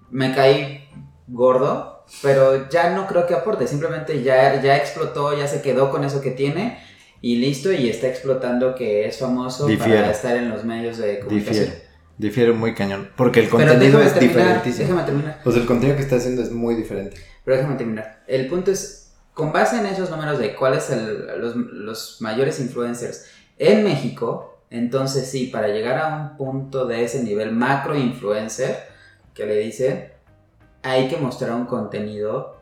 D: Me caí gordo, pero ya no creo que aporte. Simplemente ya, ya explotó, ya se quedó con eso que tiene y listo. Y está explotando que es famoso para estar en los medios de comunicación.
A: Difiere. Difiere muy cañón. Porque el contenido es
D: terminar,
A: diferentísimo.
D: déjame terminar.
A: Pues el contenido que está haciendo es muy diferente.
D: Pero déjame terminar. El punto es, con base en esos números de cuáles son los, los mayores influencers en México, entonces sí, para llegar a un punto de ese nivel macro influencer, que le dicen, hay que mostrar un contenido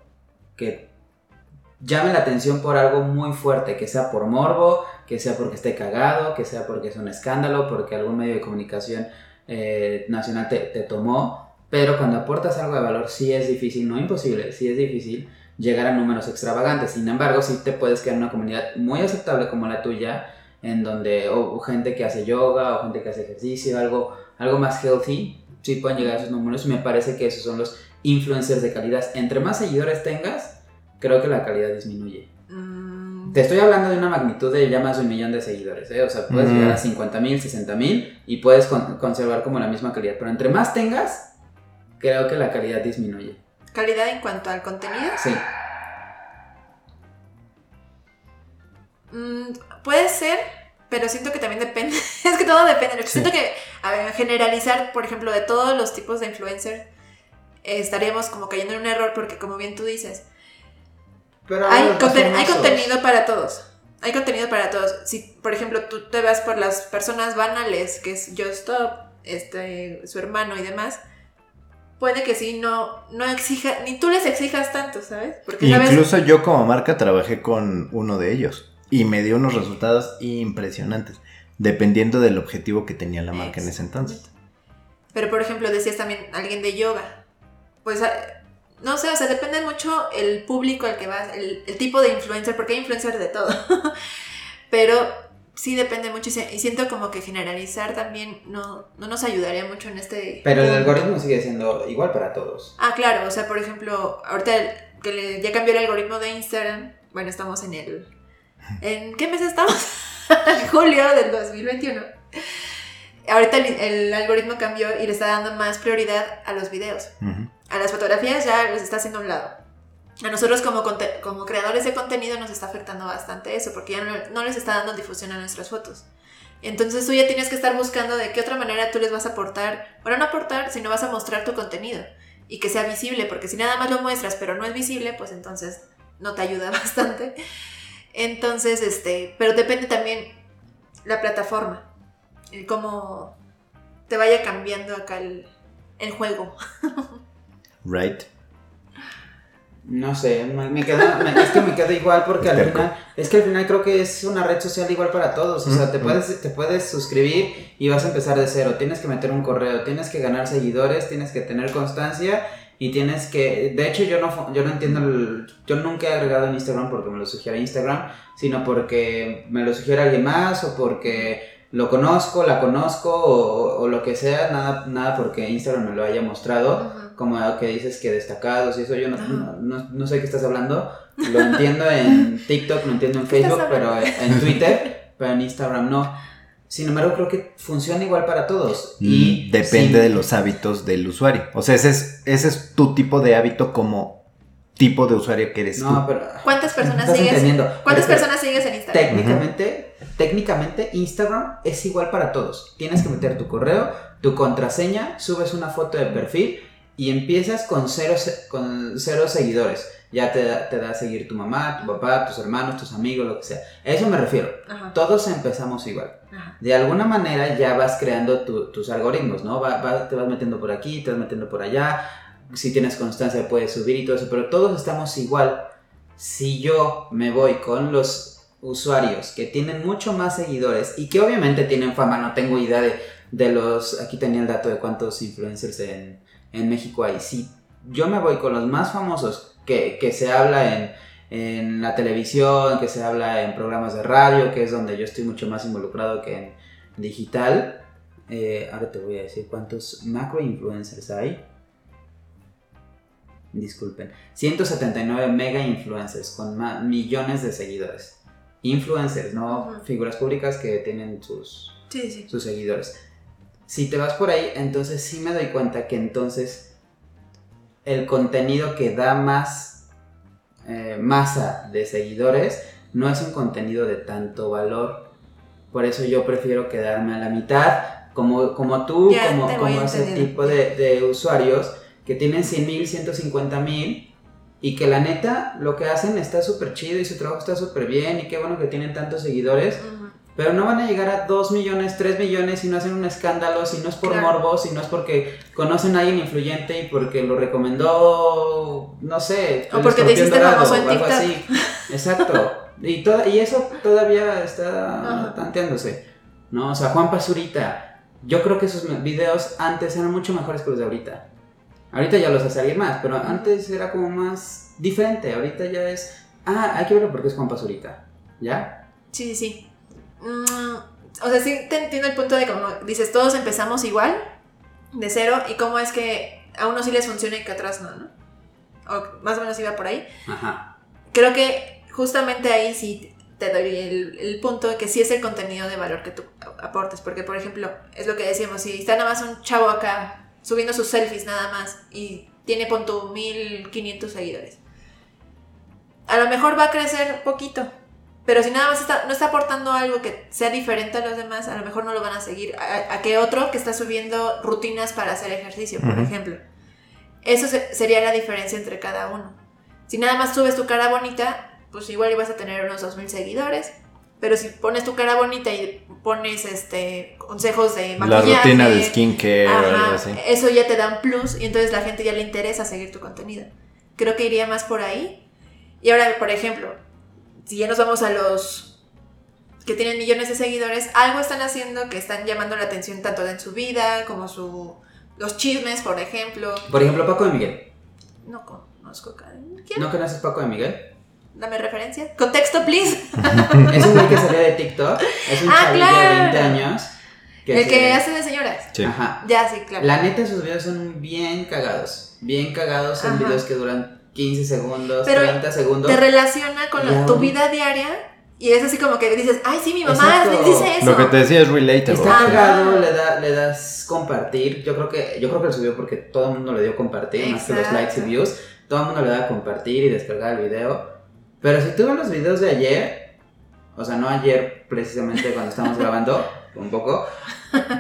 D: que llame la atención por algo muy fuerte, que sea por morbo, que sea porque esté cagado, que sea porque es un escándalo, porque algún medio de comunicación eh, nacional te, te tomó, pero cuando aportas algo de valor sí es difícil, no imposible, sí es difícil llegar a números extravagantes. Sin embargo, sí te puedes quedar en una comunidad muy aceptable como la tuya, en donde o, gente que hace yoga o gente que hace ejercicio, algo, algo más healthy, sí pueden llegar a esos números. Me parece que esos son los influencers de calidad. Entre más seguidores tengas, creo que la calidad disminuye.
E: Mm,
D: Te estoy hablando de una magnitud de ya más de un millón de seguidores, ¿eh? O sea, puedes
A: Mm.
D: llegar a 50 mil, 60 mil y puedes con- conservar como la misma calidad. Pero entre más tengas, creo que la calidad disminuye.
E: Calidad en cuanto al contenido.
D: Sí.
E: Mm, puede ser, pero siento que también depende. <laughs> es que todo depende. Lo que
A: Sí.
E: Siento que a ver, generalizar, por ejemplo, de todos los tipos de influencers, eh, estaríamos como cayendo en un error porque, como bien tú dices,
D: Pero
E: hay,
D: los
E: conten- hay
D: famosos-
E: contenido para todos. Hay contenido para todos. Si, por ejemplo, tú te vas por las personas banales, que es Just Stop, este, su hermano y demás, puede que sí, no, no exija, ni tú les exijas tanto, ¿sabes? Porque sabes
A: Incluso yo como marca trabajé con uno de ellos y me dio unos resultados impresionantes, dependiendo del objetivo que tenía la marca en ese entonces.
E: Pero por ejemplo, decías también alguien de yoga. Pues a- no sé, o sea, depende mucho el público al que vas, el, el tipo de influencer, porque hay influencers de todo. <laughs> Pero sí depende mucho y, se- y siento como que generalizar también no, no nos ayudaría mucho en este...
D: Pero el algoritmo sigue siendo igual para todos.
E: Ah, claro, o sea, por ejemplo, ahorita el- que le- ya cambió el algoritmo de Instagram, bueno, estamos en el... ¿En qué mes estamos? <laughs> En julio del 2021. Ahorita el, el algoritmo cambió y le está dando más prioridad a los videos. A las fotografías ya les está haciendo un lado. A nosotros como, como creadores de contenido nos está afectando bastante eso, porque ya no, no les está dando difusión a nuestras fotos. Entonces tú ya tienes que estar buscando de qué otra manera tú les vas a aportar, bueno, no aportar, sino vas a mostrar tu contenido y que sea visible, porque si nada más lo muestras pero no es visible, pues entonces no te ayuda <laughs> bastante. Entonces, este, pero depende también la plataforma, el cómo te vaya cambiando acá el, el juego. <laughs>
A: Right.
D: No sé, me, queda, me- es que me queda igual porque al final, es que al final creo que es una red social igual para todos, o sea, te
A: Ujú.
D: puedes, te puedes suscribir y vas a empezar de cero, tienes que meter un correo, tienes que ganar seguidores, tienes que tener constancia y tienes que, de hecho yo no, yo no entiendo, el- yo nunca he agregado en Instagram porque me lo sugiere Instagram, sino porque me lo sugiere alguien más o porque lo conozco, la conozco o, o lo que sea, nada, nada porque Instagram me lo haya mostrado como que dices que destacados y eso, yo no,
E: Ajá.
D: no, no- no sé qué estás hablando. Lo entiendo en TikTok, lo entiendo en
E: ¿Qué estás
D: Facebook, pero en Twitter, pero en Instagram no. Sin embargo, creo que funciona igual para todos. Y
A: Mm, Depende de los hábitos del usuario. O sea, ese es, ese es tu tipo de hábito como tipo de usuario que eres
D: No,
A: tú.
D: pero...
E: ¿Cuántas personas sigues?
D: entendiendo.
E: ¿Cuántas
D: Pero-
E: personas sigues en Instagram?
D: Técnicamente, técnicamente Instagram es igual para todos. Tienes que meter tu correo, tu contraseña, subes una foto de perfil y empiezas con cero, con cero seguidores. Ya te da, te da a seguir tu mamá, tu papá, tus hermanos, tus amigos, lo que sea. A eso me refiero.
E: Ajá,
D: Todos empezamos igual.
E: ajá.
D: De alguna manera ya vas creando tu- tus algoritmos, ¿no? Va- va- te vas metiendo por aquí, te vas metiendo por allá. si tienes constancia puedes subir y todo eso, pero todos estamos igual. Si yo me voy con los usuarios que tienen mucho más seguidores y que obviamente tienen fama, no tengo idea de, de los, aquí tenía el dato de cuántos influencers en, en México hay. Si yo me voy con los más famosos que, que se habla en, en la televisión, que se habla en programas de radio, que es donde yo estoy mucho más involucrado que en digital. Eh, ahora te voy a decir cuántos macro influencers hay. Disculpen. 179 mega influencers con millones de seguidores. Influencers, no figuras públicas que tienen sus,
E: Sí, sí.
D: sus seguidores. Si te vas por ahí, entonces sí me doy cuenta que entonces el contenido que da más eh, masa de seguidores no es un contenido de tanto valor. Por eso yo prefiero quedarme a la mitad, como, como tú,
E: Ya
D: como, como ese tipo de, de usuarios que tienen 100 mil, 150 mil y que la neta lo que hacen está súper chido y su trabajo está súper bien y qué bueno que tienen tantos seguidores. Pero no van a llegar a 2 millones, 3 millones si no hacen un escándalo, si no es por
E: Claro.
D: morbo, si no es porque conocen a alguien influyente y porque lo recomendó, no sé,
E: O porque te hiciste
D: dorado
E: famoso en
D: o algo
E: TikTok.
D: así. Exacto. Y, toda- y eso todavía está
E: Ajá.
D: tanteándose. ¿No? O sea, Juan Pazurita. Yo creo que sus videos antes eran mucho mejores que los de ahorita. Ahorita ya los hace alguien más, pero antes era como más diferente. Ahorita ya es. Ah, hay que verlo porque es Juan Pazurita. ¿Ya?
E: Sí, sí, sí. Mm, o sea, sí te entiendo el punto de como dices, todos empezamos igual, de cero, y cómo es que a unos sí les funciona y que a otros no, ¿no? O más o menos iba por ahí.
D: Ajá.
E: Creo que justamente ahí sí te doy el, el punto de que sí es el contenido de valor que tú aportes, porque por ejemplo, es lo que decíamos, si está nada más un chavo acá subiendo sus selfies nada más y tiene pon tu 1500 seguidores, a lo mejor va a crecer poquito, pero si nada más está, no está aportando algo que sea diferente a los demás, a lo mejor no lo van a seguir. A, a que otro que está subiendo rutinas para hacer ejercicio, por ejemplo. Eso se- sería la diferencia entre cada uno. Si nada más subes tu cara bonita, pues igual ibas a tener unos 2000 seguidores. Pero si pones tu cara bonita y pones este consejos de
A: La
E: maquillaje,
A: rutina de skincare o algo
E: Ajá,
A: así.
E: eso ya te da un plus y entonces la gente ya le interesa seguir tu contenido. Creo que iría más por ahí. Y ahora, por ejemplo, si ya nos vamos a los que tienen millones de seguidores, algo están haciendo que están llamando la atención tanto en su vida como su los chismes, por ejemplo.
D: Por ejemplo, Paco de Miguel.
E: No conozco cada- ¿Quién?
D: ¿No conoces Paco de Miguel?
E: Dame referencia. Contexto, please. <laughs>
D: Es un güey que salió de TikTok. Es un
E: Ah,
D: chavillo de
E: claro.
D: 20 años.
E: El que hace de señoras.
A: Sí.
D: Ajá.
E: Ya, sí, claro.
D: La neta, sus videos son bien cagados. Bien cagados. Son
E: Ajá.
D: videos que duran 15 segundos,
E: Pero
D: 30 segundos.
E: Te relaciona con la- tu vida diaria y es así como que dices, ay, sí, mi mamá
D: Exacto.
E: dice eso.
A: Lo que te decía es relatable.
D: Está cagado, le, da, le das compartir. Yo creo que yo creo que lo subió porque todo el mundo le dio compartir, más que los
E: Exacto.
D: likes y views. Todo el mundo le da compartir y descargar el video. Pero si tú ves los videos de ayer, o sea, no ayer precisamente cuando estamos <laughs> grabando, un poco,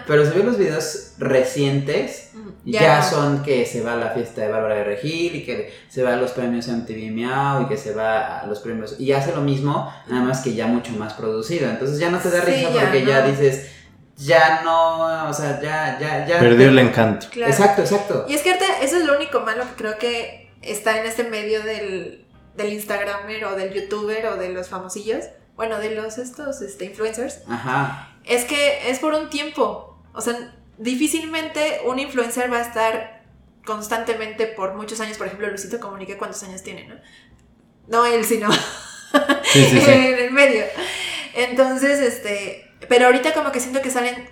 D: pero si ves los videos recientes, ya,
E: no.
D: son que se va a la fiesta de Bárbara de Regil y que se va a los premios MTV Miau y que se va a los premios y hace lo mismo, nada más que ya mucho más producido. Entonces ya no te da
E: Sí,
D: risa
E: ya
D: porque ya dices, ya no, o sea, ya, ya, ya.
A: Perdió el encanto.
E: Claro.
D: Exacto, exacto.
E: Y es que ahorita eso es lo único malo que creo que está en este medio del, del Instagramer o del youtuber o de los famosillos. Bueno, de los estos este, influencers.
D: Ajá.
E: Es que es por un tiempo. O sea, difícilmente un influencer va a estar constantemente por muchos años. Por ejemplo, Luisito Comunique, ¿cuántos años tiene, no? No él, sino <laughs>
A: Sí, sí, sí. <laughs>
E: en el medio. Entonces, este. Pero ahorita como que siento que salen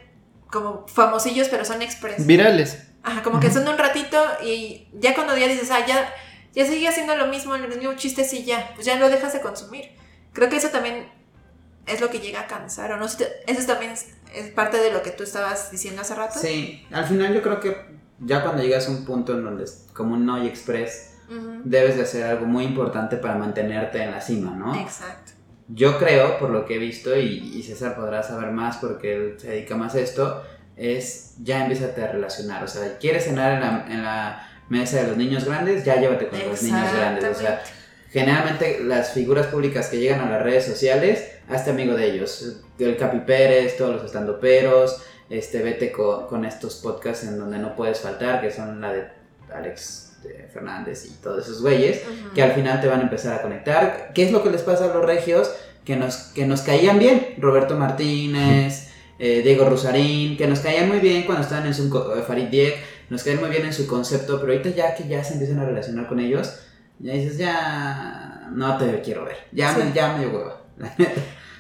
E: como famosillos, pero son express.
A: Virales.
E: Ajá, como que son de un ratito y ya cuando ya dices, ah, ya, ya sigue haciendo lo mismo, el mismo chiste, sí, ya, pues ya lo dejas de consumir. Creo que eso también es lo que llega a cansar, o no sé, eso también es, es parte de lo que tú estabas diciendo hace rato.
D: Sí, al final yo creo que ya cuando llegas a un punto en donde es como un Noy Express, debes de hacer algo muy importante para mantenerte en la cima, ¿no?
E: Exacto.
D: Yo creo, por lo que he visto, y, y César podrá saber más porque él se dedica más a esto, es ya empiezas a relacionar. O sea, quieres cenar en la, en la mesa de los niños grandes, ya llévate con los niños grandes. O sea, generalmente las figuras públicas que llegan a las redes sociales, hazte amigo de ellos. El Capi Pérez, todos los estandoperos, este, vete co- con, estos podcasts en donde no puedes faltar, que son la de Alex Fernández y todos esos güeyes, que al final te van a empezar a conectar. ¿Qué es lo que les pasa a los regios? Que nos, que nos caían bien. Roberto Martínez, eh, Diego Rusarín, que nos caían muy bien cuando estaban en su... eh, Farid Diek, nos caían muy bien en su concepto, pero ahorita ya que ya se empiezan a relacionar con ellos, ya dices, ya no te quiero ver. Ya,
E: Sí.
D: me, ya me dio hueva.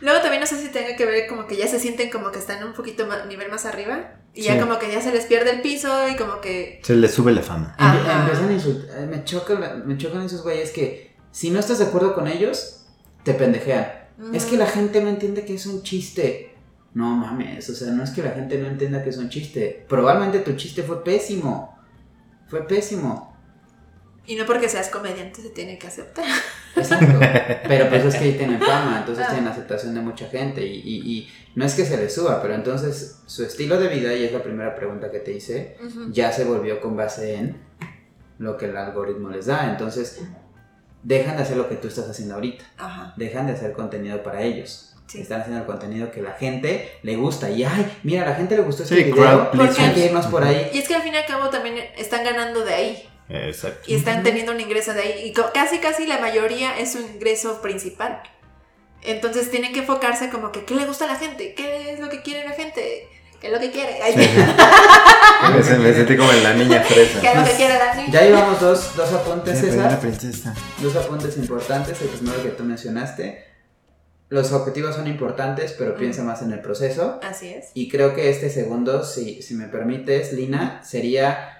E: Luego también no sé si tenga que ver como que ya se sienten como que están un poquito más, nivel más arriba y
A: Sí.
E: ya como que ya se les pierde el piso y como que...
A: Se le sube la fama.
E: Ajá.
D: Empiezan a insultar. eh, Me chocan, me chocan esos güeyes que si no estás de acuerdo con ellos, te pendejean. Es que la gente no entiende que es un chiste. No mames, o sea, no es que la gente no entienda que es un chiste. Probablemente tu chiste fue pésimo. Fue pésimo.
E: Y no porque seas comediante se tiene que aceptar.
D: Exacto. <laughs> Pero pues es que ahí tienen fama, entonces
E: Ah.
D: tienen aceptación de mucha gente. Y, y- y no es que se les suba, pero entonces su estilo de vida, y es la primera pregunta que te hice, ya se volvió con base en lo que el algoritmo les da. Entonces, dejan de hacer lo que tú estás haciendo ahorita.
E: Ajá.
D: Dejan de hacer contenido para ellos.
E: Sí.
D: Están haciendo el contenido que la gente le gusta. Y ay, mira, a la gente le gustó este
A: Sí,
D: video.
A: crowd
E: pleasers.
D: Hay que irnos por ahí.
E: Y es que al fin y al cabo también están ganando de ahí
A: Exacto.
E: y están teniendo un ingreso de ahí y casi casi la mayoría es su ingreso principal. Entonces tienen que enfocarse como que qué le gusta a la gente, qué es lo que quiere la gente, qué es lo que quiere, Ay, <laughs>
A: Me, se- me sentí como en la niña fresa.
E: qué es lo que quiere Dani.
D: Ya llevamos dos, dos apuntes,
A: Sí,
D: César. Dos apuntes importantes. El primero que tú mencionaste. Los objetivos son importantes, pero
E: Mm.
D: piensa más en el proceso.
E: Así es.
D: Y creo que este segundo, si, si me permites, Lina, sería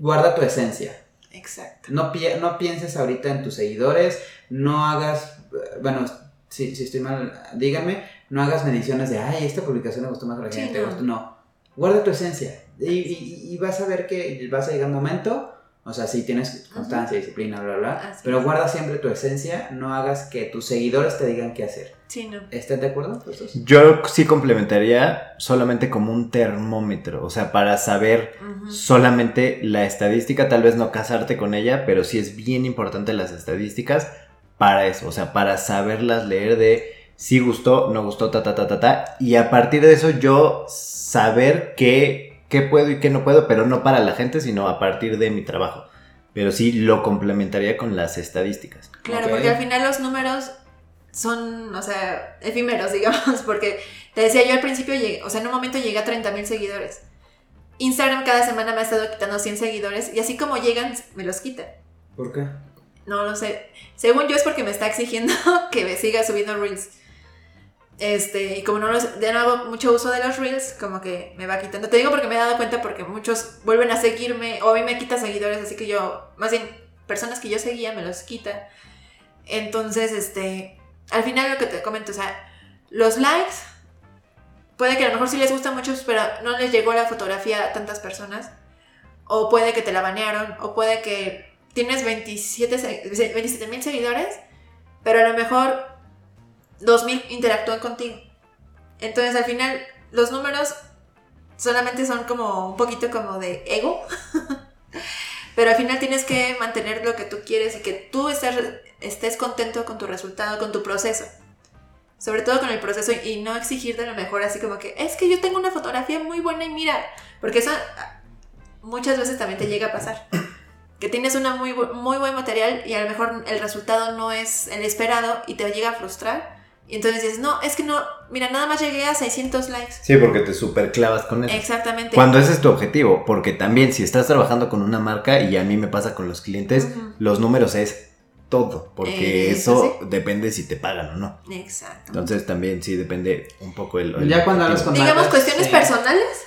D: guarda tu esencia.
E: Exacto.
D: No, pi- no pienses ahorita en tus seguidores, no hagas, bueno, si, si estoy mal, díganme, no hagas mediciones de, ay, esta publicación le gustó más a la
E: Sí,
D: gente,
E: no.
D: gustó". no. Guarda tu esencia y, y- y vas a ver que vas a llegar un momento, o sea, si tienes constancia, disciplina, bla, bla, bla,
E: Así
D: pero
E: es.
D: guarda siempre tu esencia, no hagas que tus seguidores te digan qué hacer.
E: Sí, no.
D: ¿Están de acuerdo?
A: Yo sí complementaría solamente como un termómetro, o sea, para saber solamente la estadística, tal vez no casarte con ella, pero sí es bien importante las estadísticas para eso, o sea, para saberlas leer de si gustó, no gustó, ta, ta, ta, ta, ta, y a partir de eso yo saber qué, qué puedo y qué no puedo, pero no para la gente, sino a partir de mi trabajo. Pero sí lo complementaría con las estadísticas.
E: Claro,
D: Ok.
E: porque al final los números son, o sea, efímeros, <laughs> digamos, porque te decía yo al principio, llegué, o sea, en un momento llegué a 30 mil seguidores. Instagram cada semana me ha estado quitando 100 seguidores y así como llegan, me los quita.
D: ¿Por qué?
E: No lo sé. Según yo es porque me está exigiendo <laughs> que me siga subiendo reels. Este, y como no, los, ya no hago mucho uso de los reels, como que me va quitando. Te digo porque me he dado cuenta porque muchos vuelven a seguirme o a mí me quita seguidores, así que yo, más bien, personas que yo seguía me los quita. Entonces, este, al final lo que te comento, o sea, los likes, puede que a lo mejor sí les gusta mucho, pero no les llegó la fotografía a tantas personas. O puede que te la banearon, o puede que tienes 27 mil seguidores, pero a lo mejor 2000 interactúan contigo. Entonces al final los números solamente son como un poquito como de ego, <laughs> pero al final tienes que mantener lo que tú quieres y que tú estés, contento con tu resultado, con tu proceso. Sobre todo con el proceso y no exigirte lo mejor así como que es que yo tengo una fotografía muy buena y mira, porque eso muchas veces también te llega a pasar <clears throat> que tienes una muy, muy buen material y a lo mejor el resultado no es el esperado y te llega a frustrar. Y entonces dices, no, es que no, mira, nada más llegué a 600 likes.
A: Sí, porque te superclavas con eso.
E: Exactamente.
A: Cuando ese es tu objetivo, porque también si estás trabajando con una marca y a mí me pasa con los clientes, los números es todo, porque
E: Eh,
A: eso
E: eso
A: depende si te pagan o no.
E: Exacto.
A: Entonces también sí depende un poco el... el
D: Ya cuando hablas con
E: Digamos,
D: marcas,
E: cuestiones
D: sí.
E: personales,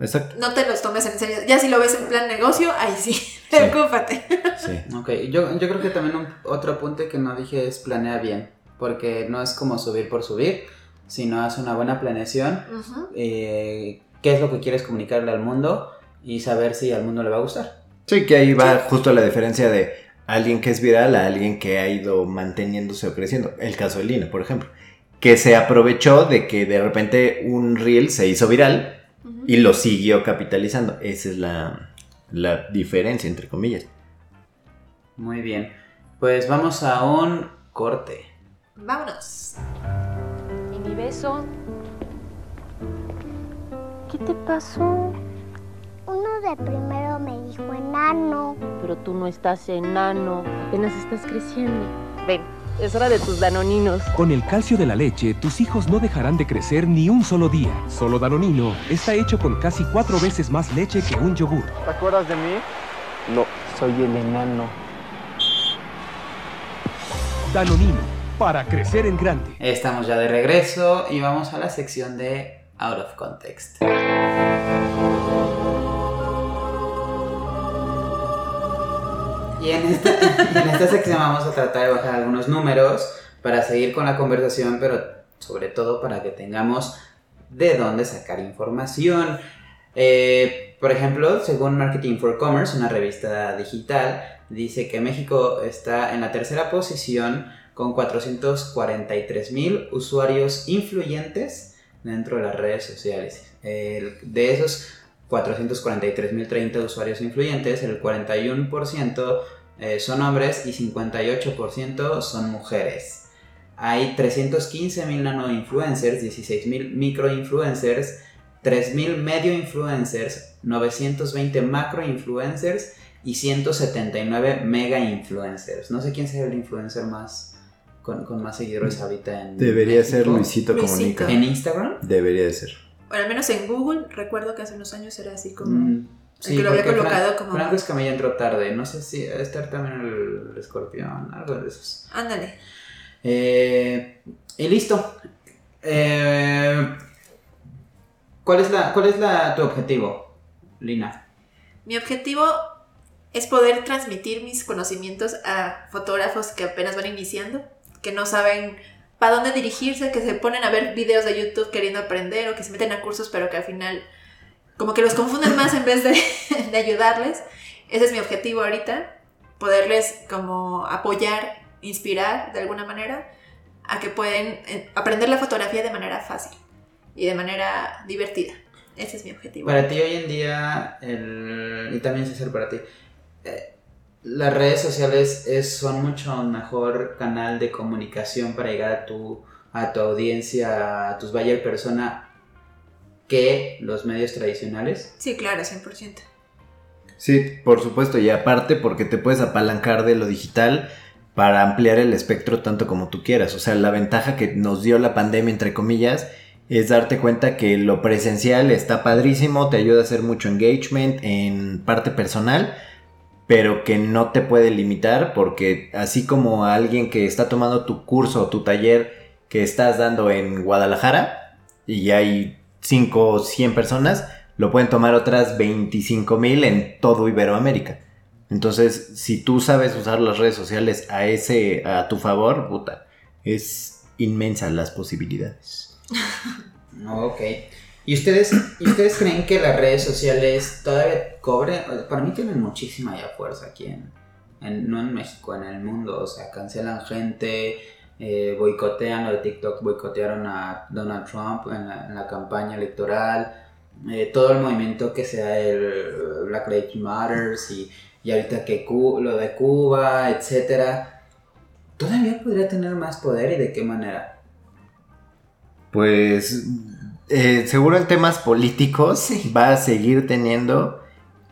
A: Exacto,
E: no te los tomes en serio. Ya si lo ves en plan negocio, ahí sí,
A: Sí. <laughs>
E: preocúpate.
A: sí.
D: Ok, yo, yo creo que también un- otro apunte que no dije es planea bien, porque no es como subir por subir, sino haz una buena planeación, eh, qué es lo que quieres comunicarle al mundo y saber si al mundo le va a gustar.
A: Sí, que ahí va justo la diferencia de alguien que es viral a alguien que ha ido manteniéndose o creciendo. El caso de Lina, por ejemplo, que se aprovechó de que de repente un reel se hizo viral y lo siguió capitalizando. Esa es la, la diferencia, entre comillas.
D: Muy bien, pues vamos a un corte.
E: Vámonos.
G: ¿Y mi beso? ¿Qué te pasó? Uno de primero me dijo enano.
H: Pero tú no estás enano, apenas estás creciendo. Ven, es hora de tus danoninos.
I: Con el calcio de la leche, tus hijos no dejarán de crecer ni un solo día. Solo Danonino está hecho con casi cuatro veces más leche que un yogur.
F: ¿Te acuerdas de mí?
H: No, soy el enano.
I: Danonino, para crecer en grande.
D: Estamos ya de regreso y vamos a la sección de Out of Context. Y <laughs> en esta, sección vamos a tratar de bajar algunos números para seguir con la conversación, pero sobre todo para que tengamos de dónde sacar información. Eh, por ejemplo, según Marketing for Commerce, una revista digital, dice que México está en la tercera posición con 443 mil usuarios influyentes dentro de las redes sociales. De esos 443.030 usuarios influyentes, el 41% eh, son hombres y 58% son mujeres. Hay 315.000 nano influencers, 16.000 micro influencers, 3.000 medio influencers, 920 macro influencers y 179 mega influencers. No sé quién sea el influencer más con, con más seguidores ahorita en
A: Debería ser
D: México.
A: Luisito
E: Luisito.
A: Comunica.
D: ¿En Instagram?
A: Debería de ser.
E: Bueno, al menos en Google, recuerdo que hace unos años era así como...
D: Mm,
E: el que lo había colocado
D: Fran-
E: como-
D: Franco Escamilla entró tarde. No sé si estar también el, el escorpión, algo de esos.
E: Ándale.
D: Eh, y listo. Eh, ¿Cuál es, la, ¿Cuál es la, tu objetivo, Lina?
E: Mi objetivo es poder transmitir mis conocimientos a fotógrafos que apenas van iniciando, que no saben para dónde dirigirse, que se ponen a ver videos de YouTube queriendo aprender o que se meten a cursos pero que al final como que los confunden más en vez de, <laughs> de ayudarles. Ese es mi objetivo ahorita, poderles como apoyar, inspirar de alguna manera a que pueden eh, aprender la fotografía de manera fácil y de manera divertida. Ese es mi objetivo.
D: Para ti hoy en día, el, y también César para ti, eh, las redes sociales es, son mucho mejor canal de comunicación para llegar a tu, a tu audiencia, a tus buyer persona, que los medios tradicionales.
E: Sí, claro, 100%.
A: Sí, por supuesto, y aparte porque te puedes apalancar de lo digital para ampliar el espectro tanto como tú quieras. O sea, la ventaja que nos dio la pandemia, entre comillas, es darte cuenta que lo presencial está padrísimo, te ayuda a hacer mucho engagement en parte personal, pero que no te puede limitar porque así como alguien que está tomando tu curso o tu taller que estás dando en Guadalajara y hay 5 o 100 personas, lo pueden tomar otras 25 mil en todo Iberoamérica. Entonces, si tú sabes usar las redes sociales a ese, a tu favor, puta, es inmensa las posibilidades. <laughs>
D: Ok. ¿Y ustedes, ¿Y ustedes creen que las redes sociales todavía cobren? Para mí tienen muchísima ya fuerza aquí en, en- no en México, en el mundo. O sea, cancelan gente, eh, boicotean lo de TikTok, boicotearon a Donald Trump en la, en la campaña electoral. eh, todo el movimiento que sea el Black Lives Matters y, y ahorita que Cu- lo de Cuba, etcétera. ¿Todavía podría tener más poder y de qué manera?
A: Pues eh, seguro en temas políticos va a seguir teniendo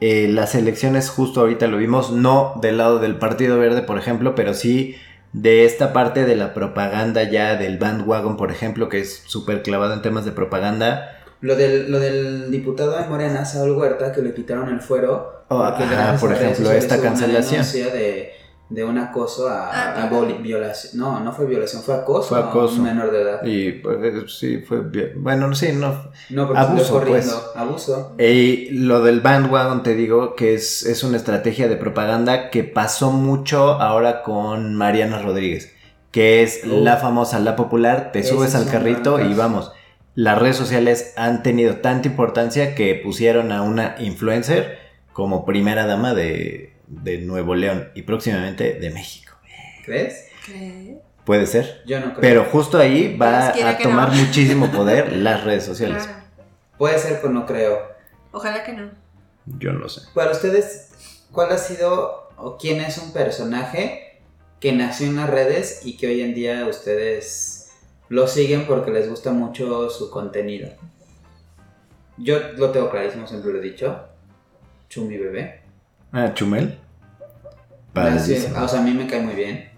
A: eh, las elecciones, justo ahorita lo vimos, no del lado del Partido Verde, por ejemplo, pero sí de esta parte de la propaganda ya del bandwagon, por ejemplo, que es súper clavado en temas de propaganda.
D: Lo del, lo del diputado de Morena, Saúl Huerta, que le quitaron el fuero.
A: Oh, ajá, por ejemplo, esta cancelación.
D: de, de un acoso a,
E: Ah,
D: a violación. No, no fue violación, fue acoso,
A: Fue
D: a un menor de edad.
A: Y pues, sí, fue. Bueno, sí, no.
D: No, porque
A: Abuso, pues.
D: Abuso.
A: Y lo del bandwagon, te digo que es, es una estrategia de propaganda que pasó mucho ahora con Mariana Rodríguez, que es
D: Uh.
A: la famosa, la popular, te subes
D: es
A: al carrito y vamos. Las redes sociales han tenido tanta importancia que pusieron a una influencer como primera dama de, de Nuevo León y próximamente de México.
D: ¿Crees?
E: ¿Crees?
A: Puede ser.
D: Yo no creo.
A: Pero justo ahí va a tomar
E: no. <laughs>
A: muchísimo poder las redes sociales.
E: Claro.
D: Puede ser, pero no creo.
E: Ojalá que no.
A: Yo no lo sé.
D: Para ustedes, ¿cuál ha sido o quién es un personaje que nació en las redes y que hoy en día ustedes lo siguen porque les gusta mucho su contenido? Yo lo tengo clarísimo, siempre lo he dicho. Chumi Bebé.
A: Ah, Chumel.
D: Me hace-
A: Padrísimo.
D: o sea, a mí me cae muy bien.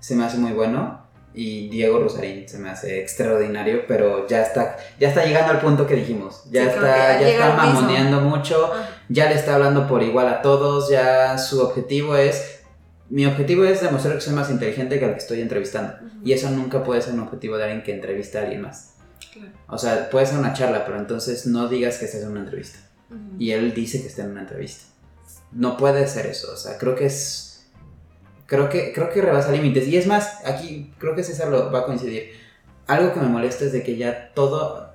D: Se me hace muy bueno. Y Diego Rosarín se me hace extraordinario, pero ya está, ya está llegando al punto que dijimos. Ya
E: Sí,
D: está, ya está
E: mismo.
D: mamoneando mucho,
E: Ah.
D: ya le está hablando por igual a todos, ya su objetivo es. Mi objetivo es demostrar que soy más inteligente que al que estoy entrevistando. Y eso nunca puede ser un objetivo de alguien que entrevista a alguien más.
E: Claro.
D: O sea, puede ser una charla, pero entonces no digas que estás en una entrevista.
E: Ujú.
D: Y él dice que está en una entrevista. No puede ser eso, o sea, creo que es... Creo que, creo que rebasa límites. Y es más, aquí creo que César lo va a coincidir. Algo que me molesta es de que ya todo...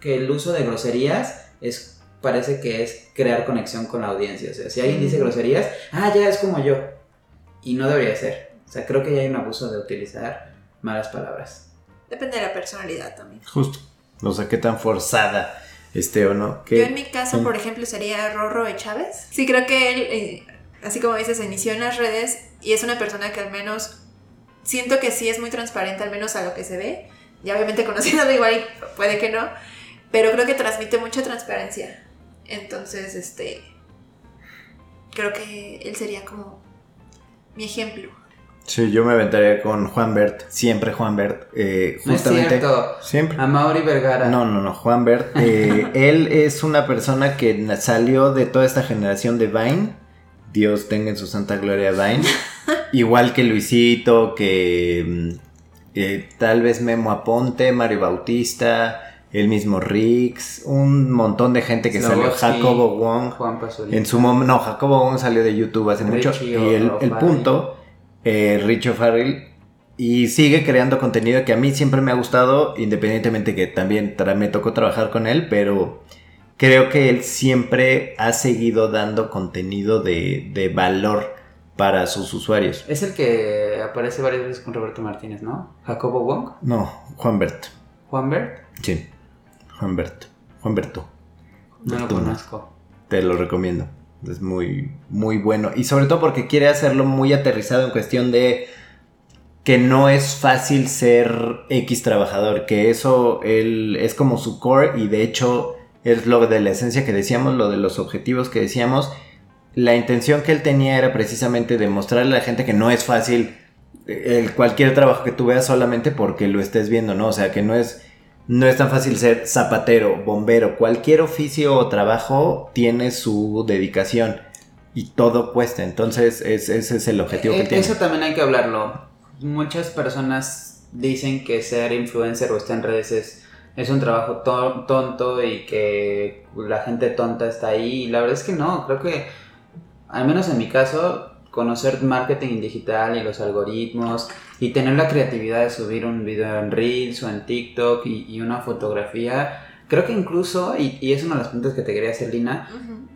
D: Que el uso de groserías es... Parece que es crear conexión con la audiencia. O sea, si alguien dice groserías, ah, ya es como yo. Y no debería ser. O sea, creo que ya hay un abuso de utilizar malas palabras.
E: Depende de la personalidad también.
A: Justo. O sea, qué tan forzada esté o no.
E: Yo
A: Que
E: en mi caso, por ejemplo, sería Rorro de Chávez. Sí, creo que él, eh, así como dices, se inició en las redes y es una persona que al menos siento que sí es muy transparente, al menos a lo que se ve. Y obviamente <laughs> conociéndolo igual puede que no, pero creo que transmite mucha transparencia. Entonces, este, creo que él sería como mi ejemplo.
A: Sí, yo me aventaría con Juan Bert. Siempre Juan Bert. eh,
D: No es
A: justamente.
D: cierto.
A: Siempre.
D: A Mauri Vergara.
A: No, no, no, Juan Bert. eh, <laughs> él es una persona que salió de toda esta generación de Vine. Dios tenga en su santa gloria Vine. <laughs> Igual que Luisito, que mm, eh, tal vez Memo Aponte, Mario Bautista, el mismo Rix, un montón de gente que salió. Jacobo Wong.
D: Juan Pasolini.
A: En su momento, no, Jacobo Wong salió de YouTube hace mucho. Y el, punto, eh, Richo Farrell, y sigue creando contenido que a mí siempre me ha gustado, independientemente que también tra- me tocó trabajar con él, pero creo que él siempre ha seguido dando contenido de, de valor para sus usuarios.
D: Es el que aparece varias veces con Roberto Martínez, ¿no? Jacobo Wong,
A: No, Juan Bert.
D: Juan Bert,
A: Sí, Juan Bert. Juan Berto.
D: no lo conozco.
A: Te lo recomiendo. Es muy, muy bueno. Y sobre todo porque quiere hacerlo muy aterrizado en cuestión de que no es fácil ser X trabajador. Que eso él, es como su core y de hecho es lo de la esencia que decíamos, lo de los objetivos que decíamos. La intención que él tenía era precisamente demostrarle a la gente que no es fácil eh, el, cualquier trabajo que tú veas solamente porque lo estés viendo, ¿no? O sea, que no es, no es tan fácil ser zapatero, bombero, cualquier oficio o trabajo tiene su dedicación y todo cuesta. Entonces, es- ese es el objetivo que
D: Eh,
A: tiene.
D: Eso también hay que hablarlo. Muchas personas dicen que ser influencer o estar en redes es, es un trabajo to- tonto y que la gente tonta está ahí. Y la verdad es que no, creo que, al menos en mi caso, conocer marketing digital y los algoritmos y tener la creatividad de subir un video en Reels o en TikTok y, y una fotografía, creo que incluso, y, y es una de las preguntas que te quería hacer, Lina,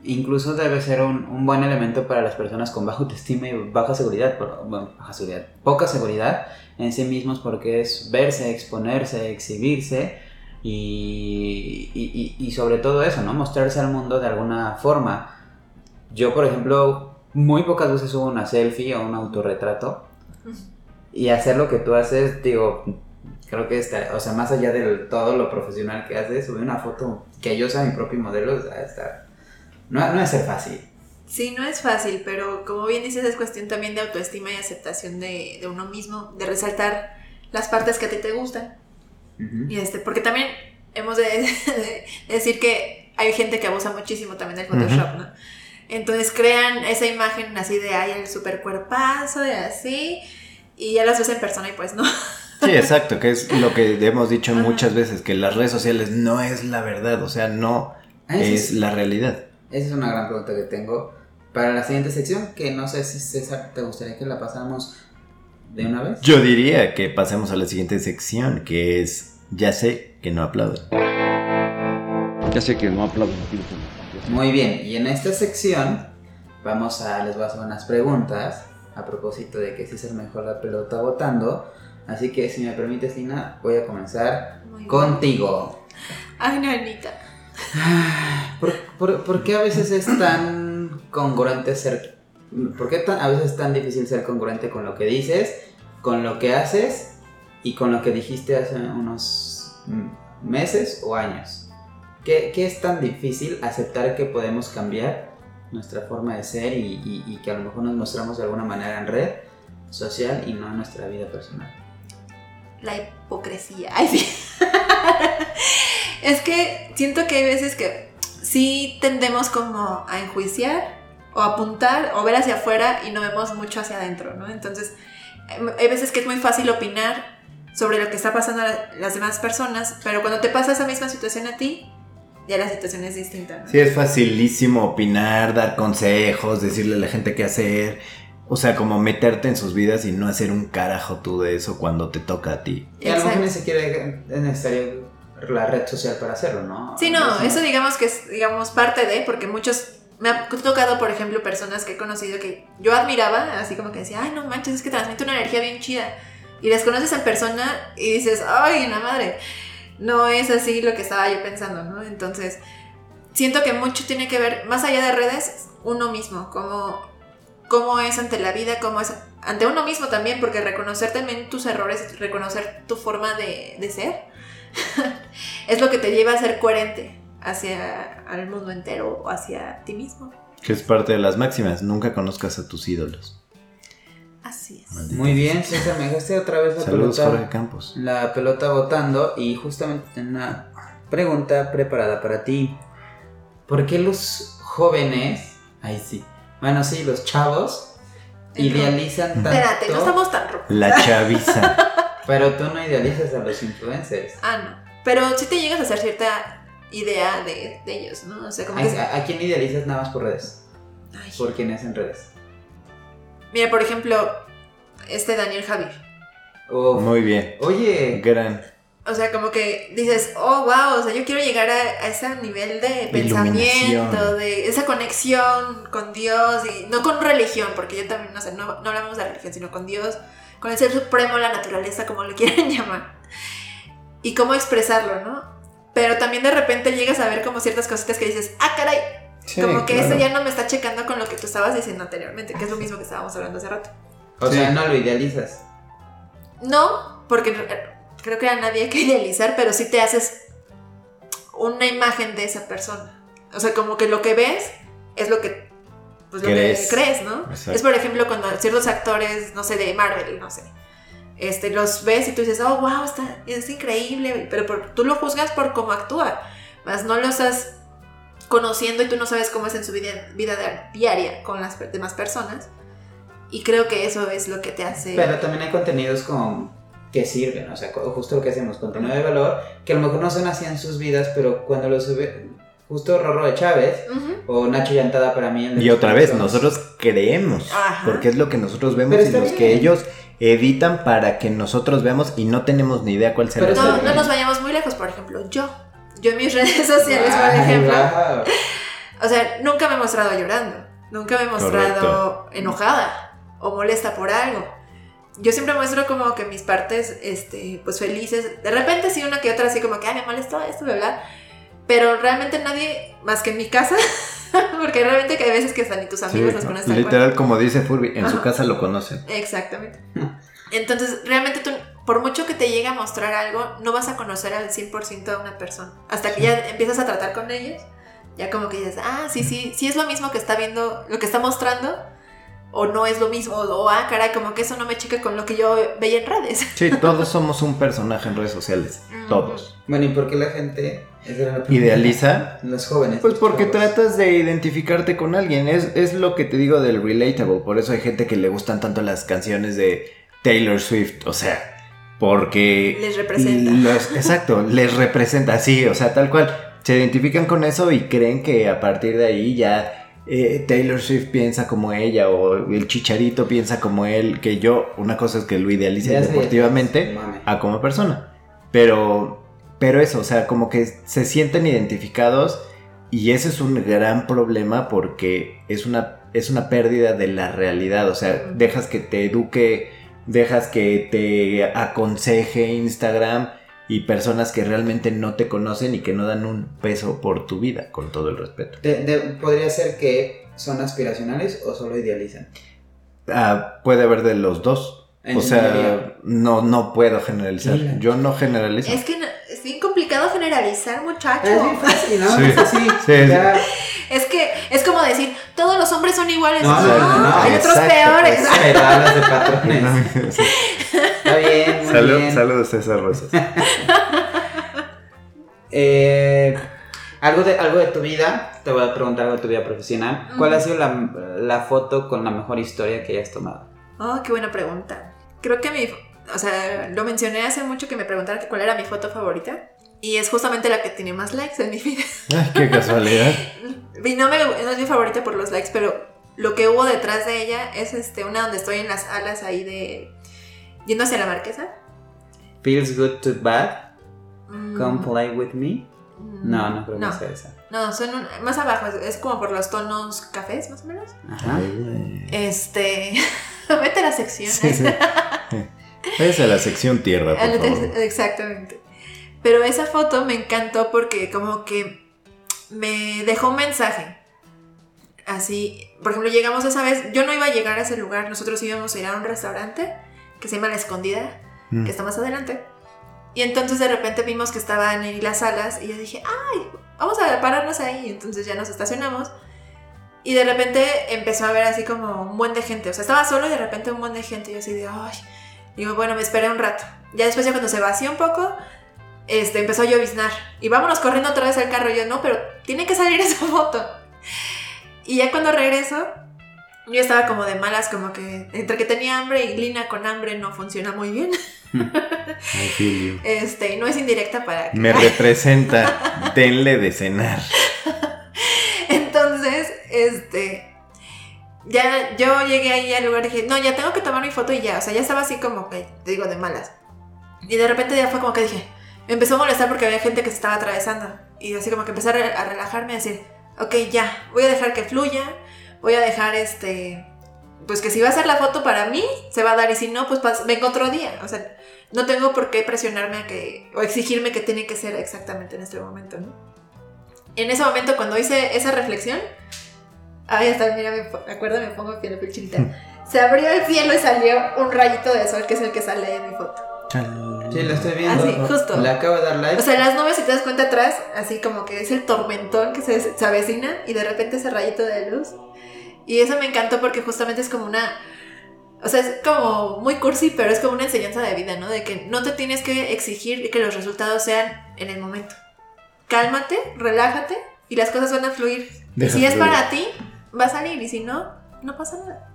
D: incluso debe ser un, un buen elemento para las personas con baja autoestima y baja seguridad, por- bueno, baja seguridad, poca seguridad en sí mismos porque es verse, exponerse, exhibirse y, y- y- y sobre todo eso, ¿no? Mostrarse al mundo de alguna forma. Yo, por ejemplo, muy pocas veces subo una selfie o un autorretrato y hacer lo que tú haces, digo, creo que está, o sea, más allá de todo lo profesional que haces, subir una foto que yo sea mi propio modelo, o sea, está, no, no es ser fácil.
E: Sí, no es fácil, pero como bien dices, es cuestión también de autoestima y aceptación de, de uno mismo, de resaltar las partes que a ti te gustan. Y este, porque también hemos de, <laughs> de decir que hay gente que abusa muchísimo también del Photoshop, ¿no? Entonces crean esa imagen así de ay, el super cuerpazo y así, y ya las ves en persona y pues no.
A: Sí, exacto, que es lo que hemos dicho
E: Ajá.
A: muchas veces, que las redes sociales no es la verdad, o sea, no
D: Ah,
A: es
D: es-
A: la realidad.
D: Esa es una gran pregunta que tengo para la siguiente sección, que no sé si César te gustaría que la pasáramos de una vez.
A: Yo diría que pasemos a la siguiente sección, que es Ya sé que no aplauden.
J: Ya sé que no aplauden aquí.
D: Muy bien, y en esta sección vamos a, les voy a hacer unas preguntas a propósito de que si es el mejor la pelota votando. Así que si me permites, Lina, voy a comenzar
E: Muy bien.
D: contigo.
E: Ay, no, Anita.
D: ¿Por, por, por qué a veces es tan congruente ser... ¿Por qué tan- a veces es tan difícil ser congruente con lo que dices, con lo que haces y con lo que dijiste hace unos meses o años? ¿Qué, qué es tan difícil aceptar que podemos cambiar nuestra forma de ser y, y- y que a lo mejor nos mostramos de alguna manera en red social y no en nuestra vida personal.
E: La hipocresía. <laughs> Ay, sí. es que siento que hay veces que sí tendemos como a enjuiciar o apuntar o ver hacia afuera y no vemos mucho hacia adentro, ¿no? Entonces, em, hay veces que es muy fácil opinar sobre lo que está pasando a la- las demás personas, pero cuando te pasa esa misma situación a ti, ya la situación es distinta, ¿no?
A: Sí, es facilísimo opinar, dar consejos, decirle a la gente qué hacer. O sea, como meterte en sus vidas y no hacer un carajo tú de eso cuando te toca a ti.
D: Y a lo mejor ni siquiera es necesario la red social para hacerlo, ¿no?
E: Sí, no,
D: Entonces,
E: eso digamos que es digamos parte de, porque muchos, me ha tocado, por ejemplo, personas que he conocido que yo admiraba, así como que decía, ay, no manches, es que transmite una energía bien chida. Y les conoces en persona y dices, ay, la madre, no es así lo que estaba yo pensando, ¿no? Entonces, siento que mucho tiene que ver, más allá de redes, uno mismo, cómo, cómo es ante la vida, cómo es ante uno mismo también, porque reconocer también tus errores, reconocer tu forma de, de ser, <laughs> es lo que te lleva a ser coherente hacia al mundo entero o hacia ti mismo.
A: Que es parte de las máximas. Nunca conozcas a tus ídolos.
E: Así es.
D: Muy bien, César, me dejaste otra vez la
A: Saludos,
D: pelota.
A: Jorge Campos.
D: La pelota votando y justamente una pregunta preparada para ti. ¿Por qué los jóvenes, ahí sí, bueno, sí, los chavos idealizan tanto?
E: Espérate, no estamos tan rojos.
A: La chaviza. <laughs>
D: Pero tú no idealizas a los influencers.
E: Ah, no. Pero sí te llegas a hacer cierta idea de, de ellos, ¿no? O sea, como que...
D: ¿A, a quién idealizas nada más por redes?
E: Ay.
D: ¿Por quién es en redes?
E: Mira, por ejemplo, este Daniel Javier.
D: Uf.
A: Muy bien.
D: Oye,
A: Gran.
E: O sea, como que dices, oh, wow, o sea, yo quiero llegar a, a ese nivel de pensamiento, de esa conexión con Dios, y no con religión, porque yo también, no sé, no, no hablamos de religión, sino con Dios, con el ser supremo, la naturaleza, como le <laughs> quieran llamar, y cómo expresarlo, ¿no? Pero también de repente llegas a ver como ciertas cositas que dices, ah, caray,
A: Sí,
E: como que
A: claro.
E: eso ya no me está checando con lo que tú estabas diciendo anteriormente, que es lo mismo que estábamos hablando hace rato.
D: o
A: Sí.
D: sea, no lo idealizas.
E: No, porque eh, creo que a nadie hay que idealizar, pero sí te haces una imagen de esa persona. O sea, como que lo que ves es lo que, pues, lo
A: Crees.
E: que crees, ¿no?
A: Exacto.
E: Es por ejemplo cuando ciertos actores, no sé, de Marvel, no sé, este, los ves y tú dices, oh, wow, está, es increíble, pero por- tú lo juzgas por cómo actúa, más no lo estás conociendo y tú no sabes cómo es en su vida, vida diaria con las demás personas. Y creo que eso es lo que te hace...
D: Pero también hay contenidos como que sirven, o sea, justo lo que hacemos, contenido de valor, que a lo mejor no son así en sus vidas, pero cuando lo sube, justo Rorro de Chávez
E: Ujú.
D: o Nacho Llantada para mí. de
A: Y otra vez, nosotros creemos.
E: Ajá.
A: Porque es lo que nosotros vemos
D: Pero
A: y los
D: bien.
A: que ellos editan para que nosotros veamos y no tenemos ni idea cuál será
D: Pero
A: el
E: No, no nos vayamos muy lejos, por ejemplo, yo. Yo en mis redes <laughs> sociales, por ejemplo.
D: wow.
E: O sea, nunca me he mostrado llorando. Nunca me he mostrado enojada o molesta por algo. Yo siempre muestro como que mis partes, este, pues felices. De repente sí una que otra así como que, me molestó esto, ¿verdad? Pero realmente nadie, más que en mi casa, <laughs> porque realmente que hay veces que hasta ni tus
A: Sí,
E: amigos los conocen. tal cual.
A: literal, como dice Furby, en su casa lo conocen.
E: Exactamente. <laughs> Entonces, realmente tú, por mucho que te llegue a mostrar algo, no vas a conocer al 100% a una persona. Hasta que ya empiezas a tratar con ellos, ya como que dices, ah, sí, sí, sí es lo mismo que está viendo, lo que está mostrando, o no es lo mismo, o ah, caray, como que eso no me checa con lo que yo veía en redes. <laughs>
A: Sí, todos somos un personaje en redes sociales. Todos.
D: Bueno, ¿y por qué la gente la.
A: ¿Idealiza?
D: Los jóvenes.
A: Pues porque tratas de identificarte con alguien. Es, es lo que te digo del relatable. Por eso hay gente que le gustan tanto las canciones de Taylor Swift. O sea, porque.
E: Les representa.
A: los- exacto, les representa. Sí, o sea, tal cual. Se identifican con eso y creen que a partir de ahí ya. eh, Taylor Swift piensa como ella o el chicharito piensa como él, que yo, una cosa es que lo idealice deportivamente a como persona. Pero, pero eso, o sea, como que se sienten identificados y ese es un gran problema porque es una, es una pérdida de la realidad. O sea, dejas que te eduque, dejas que te aconseje Instagram y personas que realmente no te conocen y que no dan un peso por tu vida, con todo el respeto.
D: De- de- podría ser que son aspiracionales o solo idealizan.
A: Ah, puede haber de los dos.
D: En
A: O sea, no, no puedo generalizar.
D: Mira.
A: Yo no generalizo.
E: Es que no- es bien complicado generalizar, muchacho.
D: Es bien fácil, ¿no?
A: Sí.
D: Es así.
A: Sí,
D: ya-
E: Es que es como decir, todos los hombres son iguales.
D: No,
E: No,
D: no, no,
E: hay otros
A: exacto,
E: peores. <laughs>
D: hablas de patrones. Está bien, muy
A: Salud-
D: bien.
A: Saludos, César Rosas. <laughs>
D: Eh, algo, de, algo de tu vida, te voy a preguntar algo de tu vida profesional. ¿Cuál ha sido la, la foto con la mejor historia que hayas tomado?
E: Oh, qué buena pregunta. Creo que mi, o sea, lo mencioné hace mucho que me preguntaron cuál era mi foto favorita. Y es justamente la que tiene más likes en mi vida. <laughs>
A: Ay, qué casualidad.
E: Y no, me, no es mi favorita por los likes, pero lo que hubo detrás de ella es este, una donde estoy en las alas ahí de... Yendo hacia la marquesa.
D: Feels good to bad.
E: Mm,
D: Come play with me.
E: mm,
D: No, no creo
E: no.
D: que sea esa.
E: No, son un- más abajo, es, es como por los tonos cafés, más o menos.
D: Ajá.
E: Este... <laughs> Vete a la sección.
A: Sí, sí. Es a la sección tierra, <laughs> por favor.
E: Exactamente. Pero esa foto me encantó porque como que me dejó un mensaje. Así, por ejemplo, llegamos esa vez, yo no iba a llegar a ese lugar, nosotros íbamos a ir a un restaurante que se llama La Escondida,
A: Mm.
E: que está más adelante. Y entonces de repente vimos que estaban ahí las salas y yo dije, ay, vamos a pararnos ahí. Entonces ya nos estacionamos. Y de repente empezó a haber así como un buen de gente. O sea, estaba solo y de repente un buen de gente. Y yo así de, ay. Digo, bueno, me esperé un rato. Ya después, ya cuando se vació un poco, este, empezó a lloviznar. Y vámonos corriendo otra vez al carro. Y yo, no, pero tiene que salir <laughs> esa foto. Y ya cuando regreso, yo estaba como de malas, como que entre que tenía hambre y Lina con hambre no funciona muy bien. <laughs> Este, no es indirecta para que.
A: Me <laughs> representa. Denle de cenar.
E: Entonces, este. Ya yo llegué ahí al lugar y dije, no, ya tengo que tomar mi foto y ya. O sea, ya estaba así como que, te digo, de malas. Y de repente ya fue como que dije, me empezó a molestar porque había gente que se estaba atravesando. Y así como que empecé a, re- a relajarme y decir, ok, ya, voy a dejar que fluya. Voy a dejar este. Pues que si va a ser la foto para mí, se va a dar. Y si no, pues vengo otro día. O sea, no tengo por qué presionarme a que. o exigirme que tiene que ser exactamente en este momento, ¿no? En ese momento, cuando hice esa reflexión, ay, hasta mira, me, acuerdo, me pongo piel de. <laughs> Se abrió el cielo y salió un rayito de sol, que es el que sale ahí en mi foto.
D: Sí, lo estoy viendo.
E: Ah, sí, justo.
D: Le acabo de dar like.
E: O sea, las nubes, si te das cuenta atrás, así como que es el tormentón que se, se avecina y de repente ese rayito de luz. Y eso me encantó porque justamente es como una. O sea, es como muy cursi, pero es como una enseñanza de vida, ¿no? De que no te tienes que exigir que los resultados sean en el momento. Cálmate, relájate y las cosas van a fluir.
A: Deja
E: si es
A: fluir.
E: para ti, va a salir y si no, no pasa nada.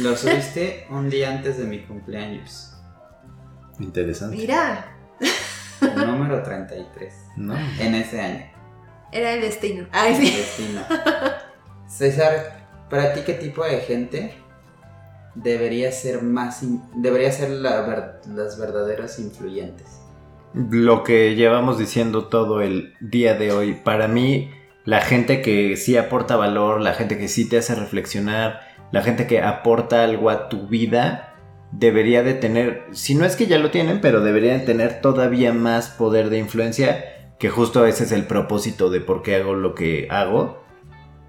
D: Lo subiste un día antes de mi cumpleaños.
A: Interesante.
E: Mira,
D: Número 33.
A: No.
D: En ese año.
E: era el destino. Ay, sí.
D: Destino. César, ¿para ti qué tipo de gente debería ser más in- debería ser la ver- las verdaderas influyentes?
A: Lo que llevamos diciendo todo el día de hoy, para mí, la gente que sí aporta valor, la gente que sí te hace reflexionar, la gente que aporta algo a tu vida, debería de tener, si no es que ya lo tienen, pero deberían de tener todavía más poder de influencia, que justo ese es el propósito de por qué hago lo que hago,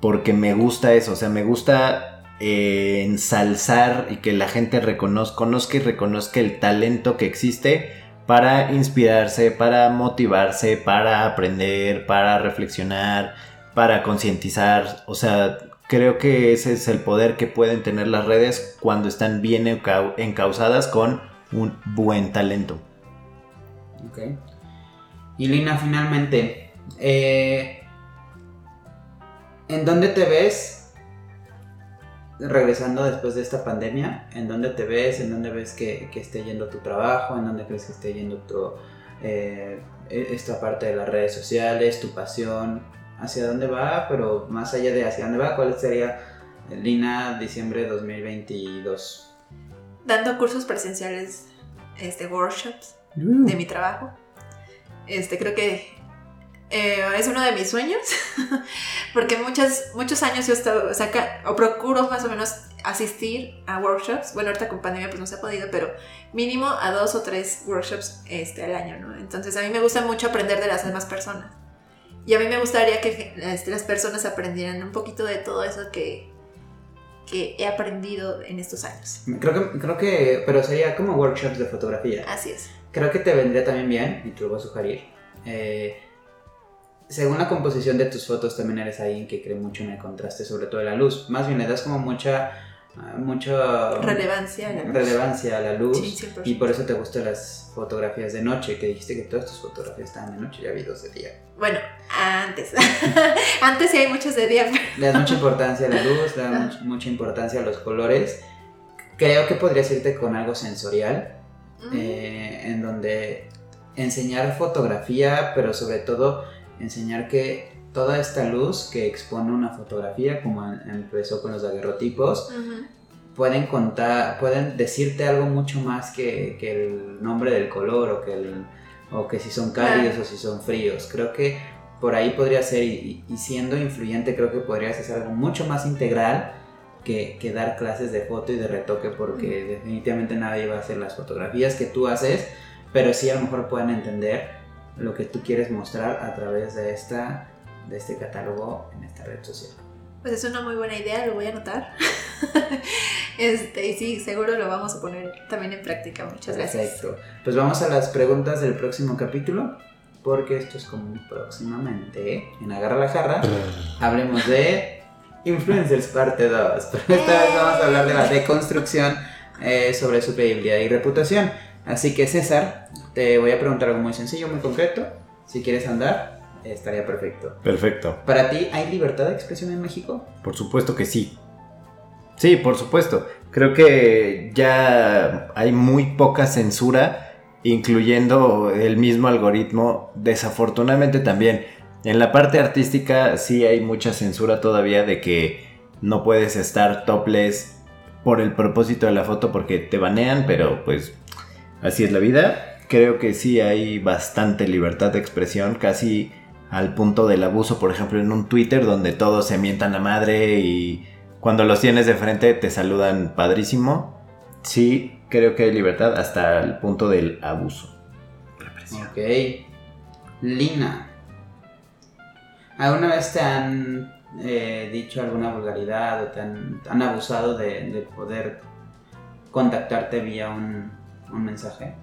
A: porque me gusta eso, o sea, me gusta eh, ensalzar y que la gente reconozca, conozca y reconozca el talento que existe para inspirarse, para motivarse, para aprender, para reflexionar, para concientizar. O sea, creo que ese es el poder que pueden tener las redes cuando están bien encau- encausadas con un buen talento.
D: Ok. Y Lina, finalmente, eh, ¿en dónde te ves regresando después de esta pandemia? ¿En dónde te ves? ¿En dónde ves que, que esté yendo tu trabajo? ¿En dónde crees que esté yendo tu, eh, esta parte de las redes sociales, tu pasión? ¿Hacia dónde va? Pero más allá de hacia dónde va, ¿cuál sería Lina diciembre 2022?
E: Dando cursos presenciales, este, workshops de mi trabajo. Este, creo que eh, es uno de mis sueños, <laughs> porque muchas, muchos años yo he estado, o sea, ca- o procuro más o menos asistir a workshops. Bueno, ahorita con pandemia pues no se ha podido, pero mínimo a dos o tres workshops este, al año, ¿no? Entonces a mí me gusta mucho aprender de las demás personas. Y a mí me gustaría que las personas aprendieran un poquito de todo eso que, que he aprendido en estos años.
D: Creo que, creo que, pero sería como workshops de fotografía.
E: Así es.
D: Creo que te vendría también bien, y te lo voy a sugerir, eh, según la composición de tus fotos también eres alguien que cree mucho en el contraste, sobre todo de la luz. Más bien le das como mucha, mucha
E: Relevancia a la luz.
D: relevancia a la luz
E: Sí, 100%.
D: y por eso te gustan las fotografías de noche, que dijiste que todas tus fotografías estaban de noche, ya vi dos de día.
E: Bueno, antes. <laughs> antes sí hay muchos de día. pero-
D: Le das mucha importancia a la luz, le das much- mucha importancia a los colores. Creo que podrías irte con algo sensorial, eh, en donde enseñar fotografía, pero sobre todo enseñar que toda esta luz que expone una fotografía, como empezó con los daguerrotipos, pueden contar, pueden decirte algo mucho más que, que el nombre del color o que, el, o que si son cálidos o si son fríos. Creo que por ahí podría ser, y, y- y siendo influyente, creo que podrías hacer algo mucho más integral que, que dar clases de foto y de retoque, porque definitivamente nadie va a hacer las fotografías que tú haces, pero sí a lo mejor pueden entender lo que tú quieres mostrar a través de, esta, de este catálogo en esta red social.
E: Pues es una muy buena idea, lo voy a anotar. <laughs> este, y sí, seguro lo vamos a poner también en práctica. Muchas gracias.
D: Perfecto. Pues vamos a las preguntas del próximo capítulo, porque esto es como próximamente en Agarra la Jarra. <laughs> Hablemos de Influencers parte 2. <laughs> Pero esta vez vamos a hablar de la deconstrucción eh, sobre su credibilidad y reputación. Así que César, te voy a preguntar algo muy sencillo, muy concreto. Si quieres andar, estaría perfecto.
A: Perfecto.
D: ¿Para ti hay libertad de expresión en México?
A: Por supuesto que sí. Sí, por supuesto. Creo que ya hay muy poca censura, incluyendo el mismo algoritmo. Desafortunadamente también. En la parte artística sí hay mucha censura todavía de que no puedes estar topless por el propósito de la foto porque te banean, pero pues así es la vida. Creo que sí hay bastante libertad de expresión, casi al punto del abuso, por ejemplo, en un Twitter donde todos se mientan a madre y cuando los tienes de frente te saludan padrísimo. Sí, creo que hay libertad hasta el punto del abuso.
D: Ok. Lina. ¿Alguna vez te han eh, dicho alguna vulgaridad o te han, han abusado de, de poder contactarte vía un, un mensaje?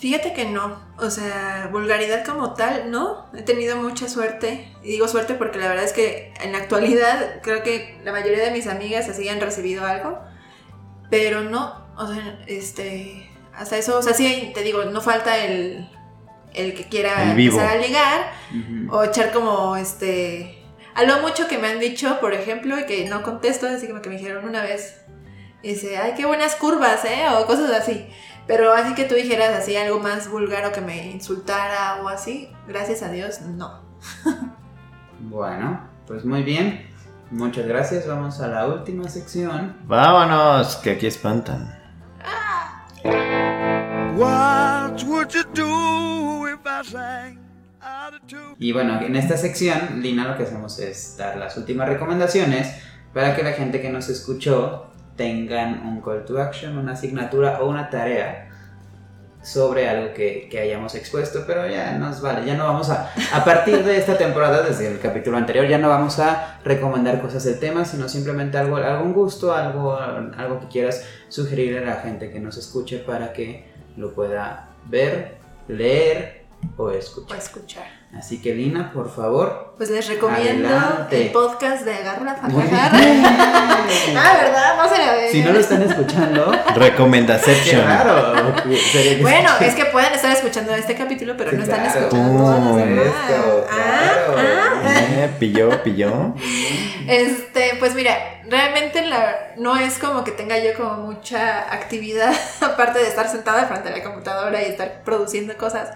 E: Fíjate que no, o sea, vulgaridad como tal, no. He tenido mucha suerte. Y digo suerte porque la verdad es que en la actualidad creo que la mayoría de mis amigas así han recibido algo. Pero no, o sea, este, hasta eso, o sea, sí, te digo, no falta el, el que quiera empezar a ligar o echar como, este, a lo mucho que me han dicho, por ejemplo, y que no contesto, así como que me dijeron una vez, dice, ay, qué buenas curvas, ¿eh? O cosas así. Pero así que tú dijeras así algo más vulgar o que me insultara o así, gracias a Dios, no. <laughs>
D: Bueno, pues muy bien. Muchas gracias. Vamos a la última sección.
A: Vámonos, que aquí espantan.
F: What would you do if I sang out of tune?
D: Y bueno, en esta sección, Lina, lo que hacemos es dar las últimas recomendaciones para que la gente que nos escuchó tengan un call to action, una asignatura o una tarea sobre algo que, hayamos expuesto, pero ya nos vale, ya no vamos a, a partir de esta temporada, desde el capítulo anterior, ya no vamos a recomendar cosas del tema, sino simplemente algo, algún gusto, algo, algo que quieras sugerir a la gente que nos escuche para que lo pueda ver, leer O escuchar. Así que Lina, por favor.
E: Pues les recomiendo
D: Adelante.
E: el podcast de Agarra Fajarra.
D: bien. <laughs>
E: ah, ¿verdad? No se la ve.
D: Si no lo están escuchando,
A: Recomendación.
D: que-
E: Bueno, es que pueden estar escuchando este capítulo, pero
D: Sí,
E: no están
D: claro.
E: escuchando todas las
A: Uy,
E: demás.
D: esto,
E: Ah,
D: claro.
E: ah.
A: Eh, pilló, pilló.
E: Este, pues mira, realmente la, no es como que tenga yo como mucha actividad, <laughs> aparte de estar sentada frente a la computadora y estar produciendo cosas.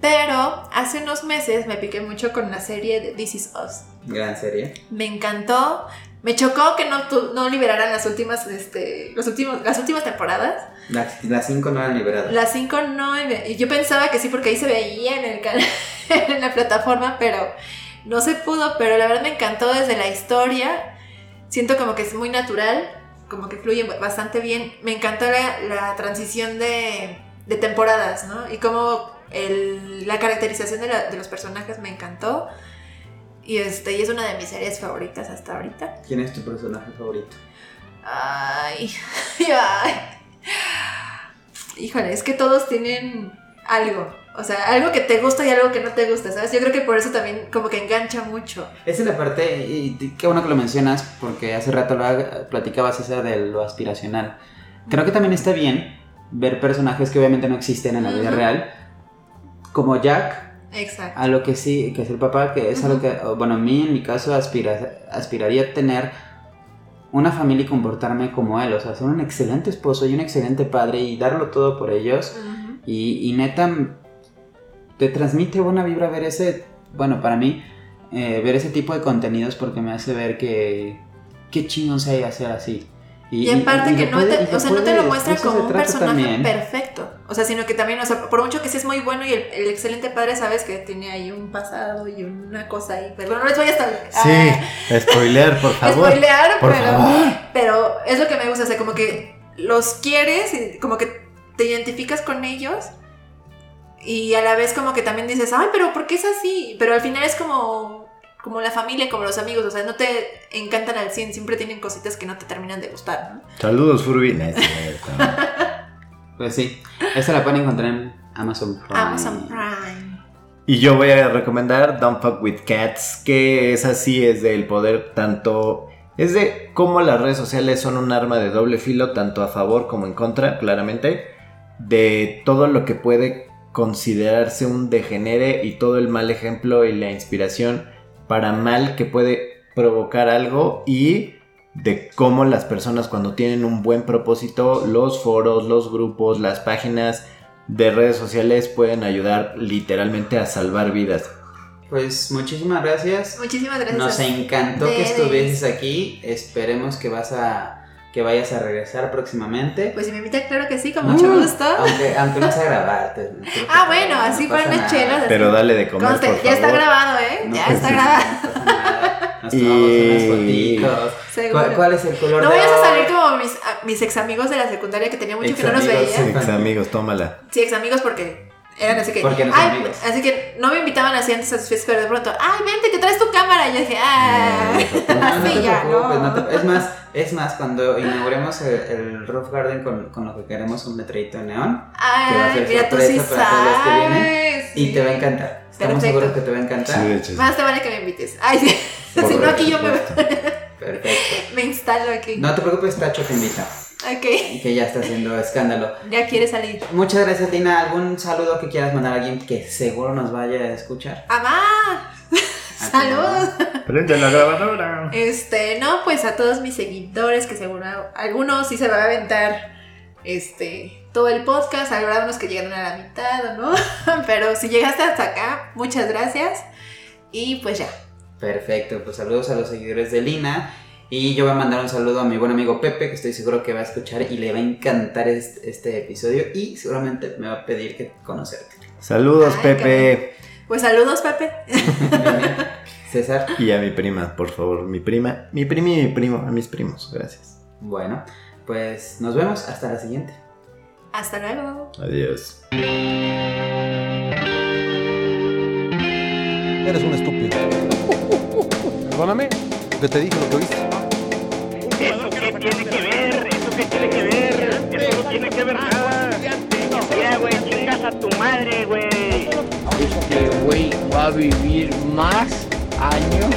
E: Pero hace unos meses me piqué mucho con la serie de This Is Us.
D: Gran serie.
E: Me encantó. Me chocó que no, no liberaran las últimas, este, los últimos, las últimas temporadas.
D: Las, las cinco no han liberado.
E: Las 5 no, yo pensaba que sí, porque ahí se veía en el canal, <laughs> en la plataforma, pero no se pudo. Pero la verdad me encantó desde la historia. Siento como que es muy natural, como que fluye bastante bien. Me encantó la, la transición de, de temporadas, ¿no? Y como el- la caracterización de, la- de los personajes me encantó. Y, este, y es una de mis series favoritas hasta ahorita.
D: ¿Quién es tu personaje favorito?
E: Ay, <laughs> ay. Híjole, es que todos tienen algo. O sea, algo que te gusta y algo que no te gusta, ¿sabes? Yo creo que por eso también como que engancha mucho.
D: Esa es la parte, y qué bueno que lo mencionas, porque hace rato lo platicabas esa de lo aspiracional. Creo que también está bien ver personajes que obviamente no existen en la vida
E: Ujú.
D: real, como Jack,
E: Exacto.
D: a lo que sí, que es el papá, que es a lo que, bueno, a mí en mi caso aspira, aspiraría a tener una familia y comportarme como él, o sea, ser un excelente esposo y un excelente padre y darlo todo por ellos. Y, y neta, te transmite buena vibra ver ese, bueno, para mí, eh, ver ese tipo de contenidos porque me hace ver que qué chingón se hacer así.
E: Y,
D: y
E: que
D: lo
E: no,
D: puede-
E: te, o sea, no te lo muestra como un personaje
D: también.
E: perfecto. O sea, sino que también, o sea, por mucho que sí es muy bueno y el, el excelente padre, sabes que tiene ahí un pasado y una cosa ahí. Pero no les voy a estar.
A: Sí, spoilear, por
E: a <laughs>
A: favor.
E: spoilear,
A: por
E: pero,
A: favor.
E: pero es lo que me gusta. O sea, como que los quieres y como que te identificas con ellos. Y a la vez como que también dices, ay, pero ¿por qué es así? Pero al final es como, como la familia, como los amigos, o sea, no te encantan al 100, siempre tienen cositas que no te terminan de gustar, ¿no?
A: Saludos, Furby. No, es cierto. <laughs>
D: Pues sí, esta la pueden encontrar en Amazon Prime.
E: Amazon Prime.
A: Y yo voy a recomendar Don't Fuck With Cats, que es así, es del poder tanto... Es de cómo las redes sociales son un arma de doble filo, tanto a favor como en contra, claramente, de todo lo que puede considerarse un degenere y todo el mal ejemplo y la inspiración para mal que puede provocar algo y de cómo las personas cuando tienen un buen propósito, los foros, los grupos, las páginas de redes sociales pueden ayudar literalmente a salvar vidas.
D: Pues muchísimas gracias.
E: Muchísimas gracias.
D: Nos encantó que estuvieses aquí. Esperemos que vas a que vayas a regresar próximamente.
E: Pues si me invita, claro que sí, con mucho gusto.
D: Aunque, aunque no sea grabarte.
E: Ah, bueno, así para unas chelas. así.
A: Pero dale de comer,
E: Conste,
A: por
E: ya está
A: favor.
E: grabado, ¿eh?
D: No,
E: ya
D: pues,
E: está
D: sí,
E: grabado.
D: no. Nos tomamos unas <laughs>
A: Y-
D: fotitos.
E: Seguro.
D: ¿Cuál, cuál es el color
E: No
D: de
E: vayas a salir como mis, a- mis ex amigos de la secundaria que tenía mucho que no nos
D: Ex-amigos,
E: veía.
A: Ex amigos, tómala.
E: Sí, ex amigos porque eran así que.
D: Porque no
E: ay,
D: amigos.
E: así que no me invitaban así antes a sus fiestas, pero de pronto, ay, vente, que traes tu cámara. Y yo dije, ah, <laughs> así ya, ¿no?
D: es más, es más, cuando inauguremos el, el Roof Garden con, con lo que queremos un letrerito de neón, que va a
E: Ay,
D: ser
E: mira, tú sí
D: para todos los que vienen,
E: sabes.
D: y te va a
E: sí.
D: encantar. Estamos
E: Perfecto.
D: seguros que te va a encantar.
A: Sí, de hecho, sí.
E: Más te vale que me invites. Ay, <laughs> sí. Si no, aquí yo me,
D: Perfecto. <laughs>
E: me instalo aquí.
D: No te preocupes, Tacho te invita,
E: Ok,
D: que ya está haciendo escándalo.
E: ya quiere salir.
D: Muchas gracias, Tina. ¿Algún saludo que quieras mandar a alguien que seguro nos vaya a escuchar?
E: ¡Amá! <laughs> ¡Salud!
A: Prende la grabadora.
E: Este, no, pues a todos mis seguidores, que seguro algunos sí se va a aventar este todo el podcast, habrá unos que llegaron a la mitad o no, <laughs> pero si llegaste hasta acá, muchas gracias y pues ya.
D: Perfecto, pues saludos a los seguidores de Lina. Y yo voy a mandar un saludo a mi buen amigo Pepe, que estoy seguro que va a escuchar y le va a encantar este, este episodio. Y seguramente me va a pedir que conocerte.
A: Saludos,
E: Ay,
A: Pepe.
E: Pues saludos, Pepe. <laughs>
D: César.
A: Y a mi prima, por favor. Mi prima, mi prima y mi primo. A mis primos, gracias.
D: Bueno, pues nos vemos. Hasta la siguiente.
E: Hasta luego.
A: Adiós.
K: Eres un estúpido. Perdóname, que te dije lo que oíste.
C: ¿Eso qué tiene que ver? ¿Eso qué tiene que ver? Eso no tiene que ver nada. Ya, güey, chingas a tu madre, güey.
L: El güey va a vivir más años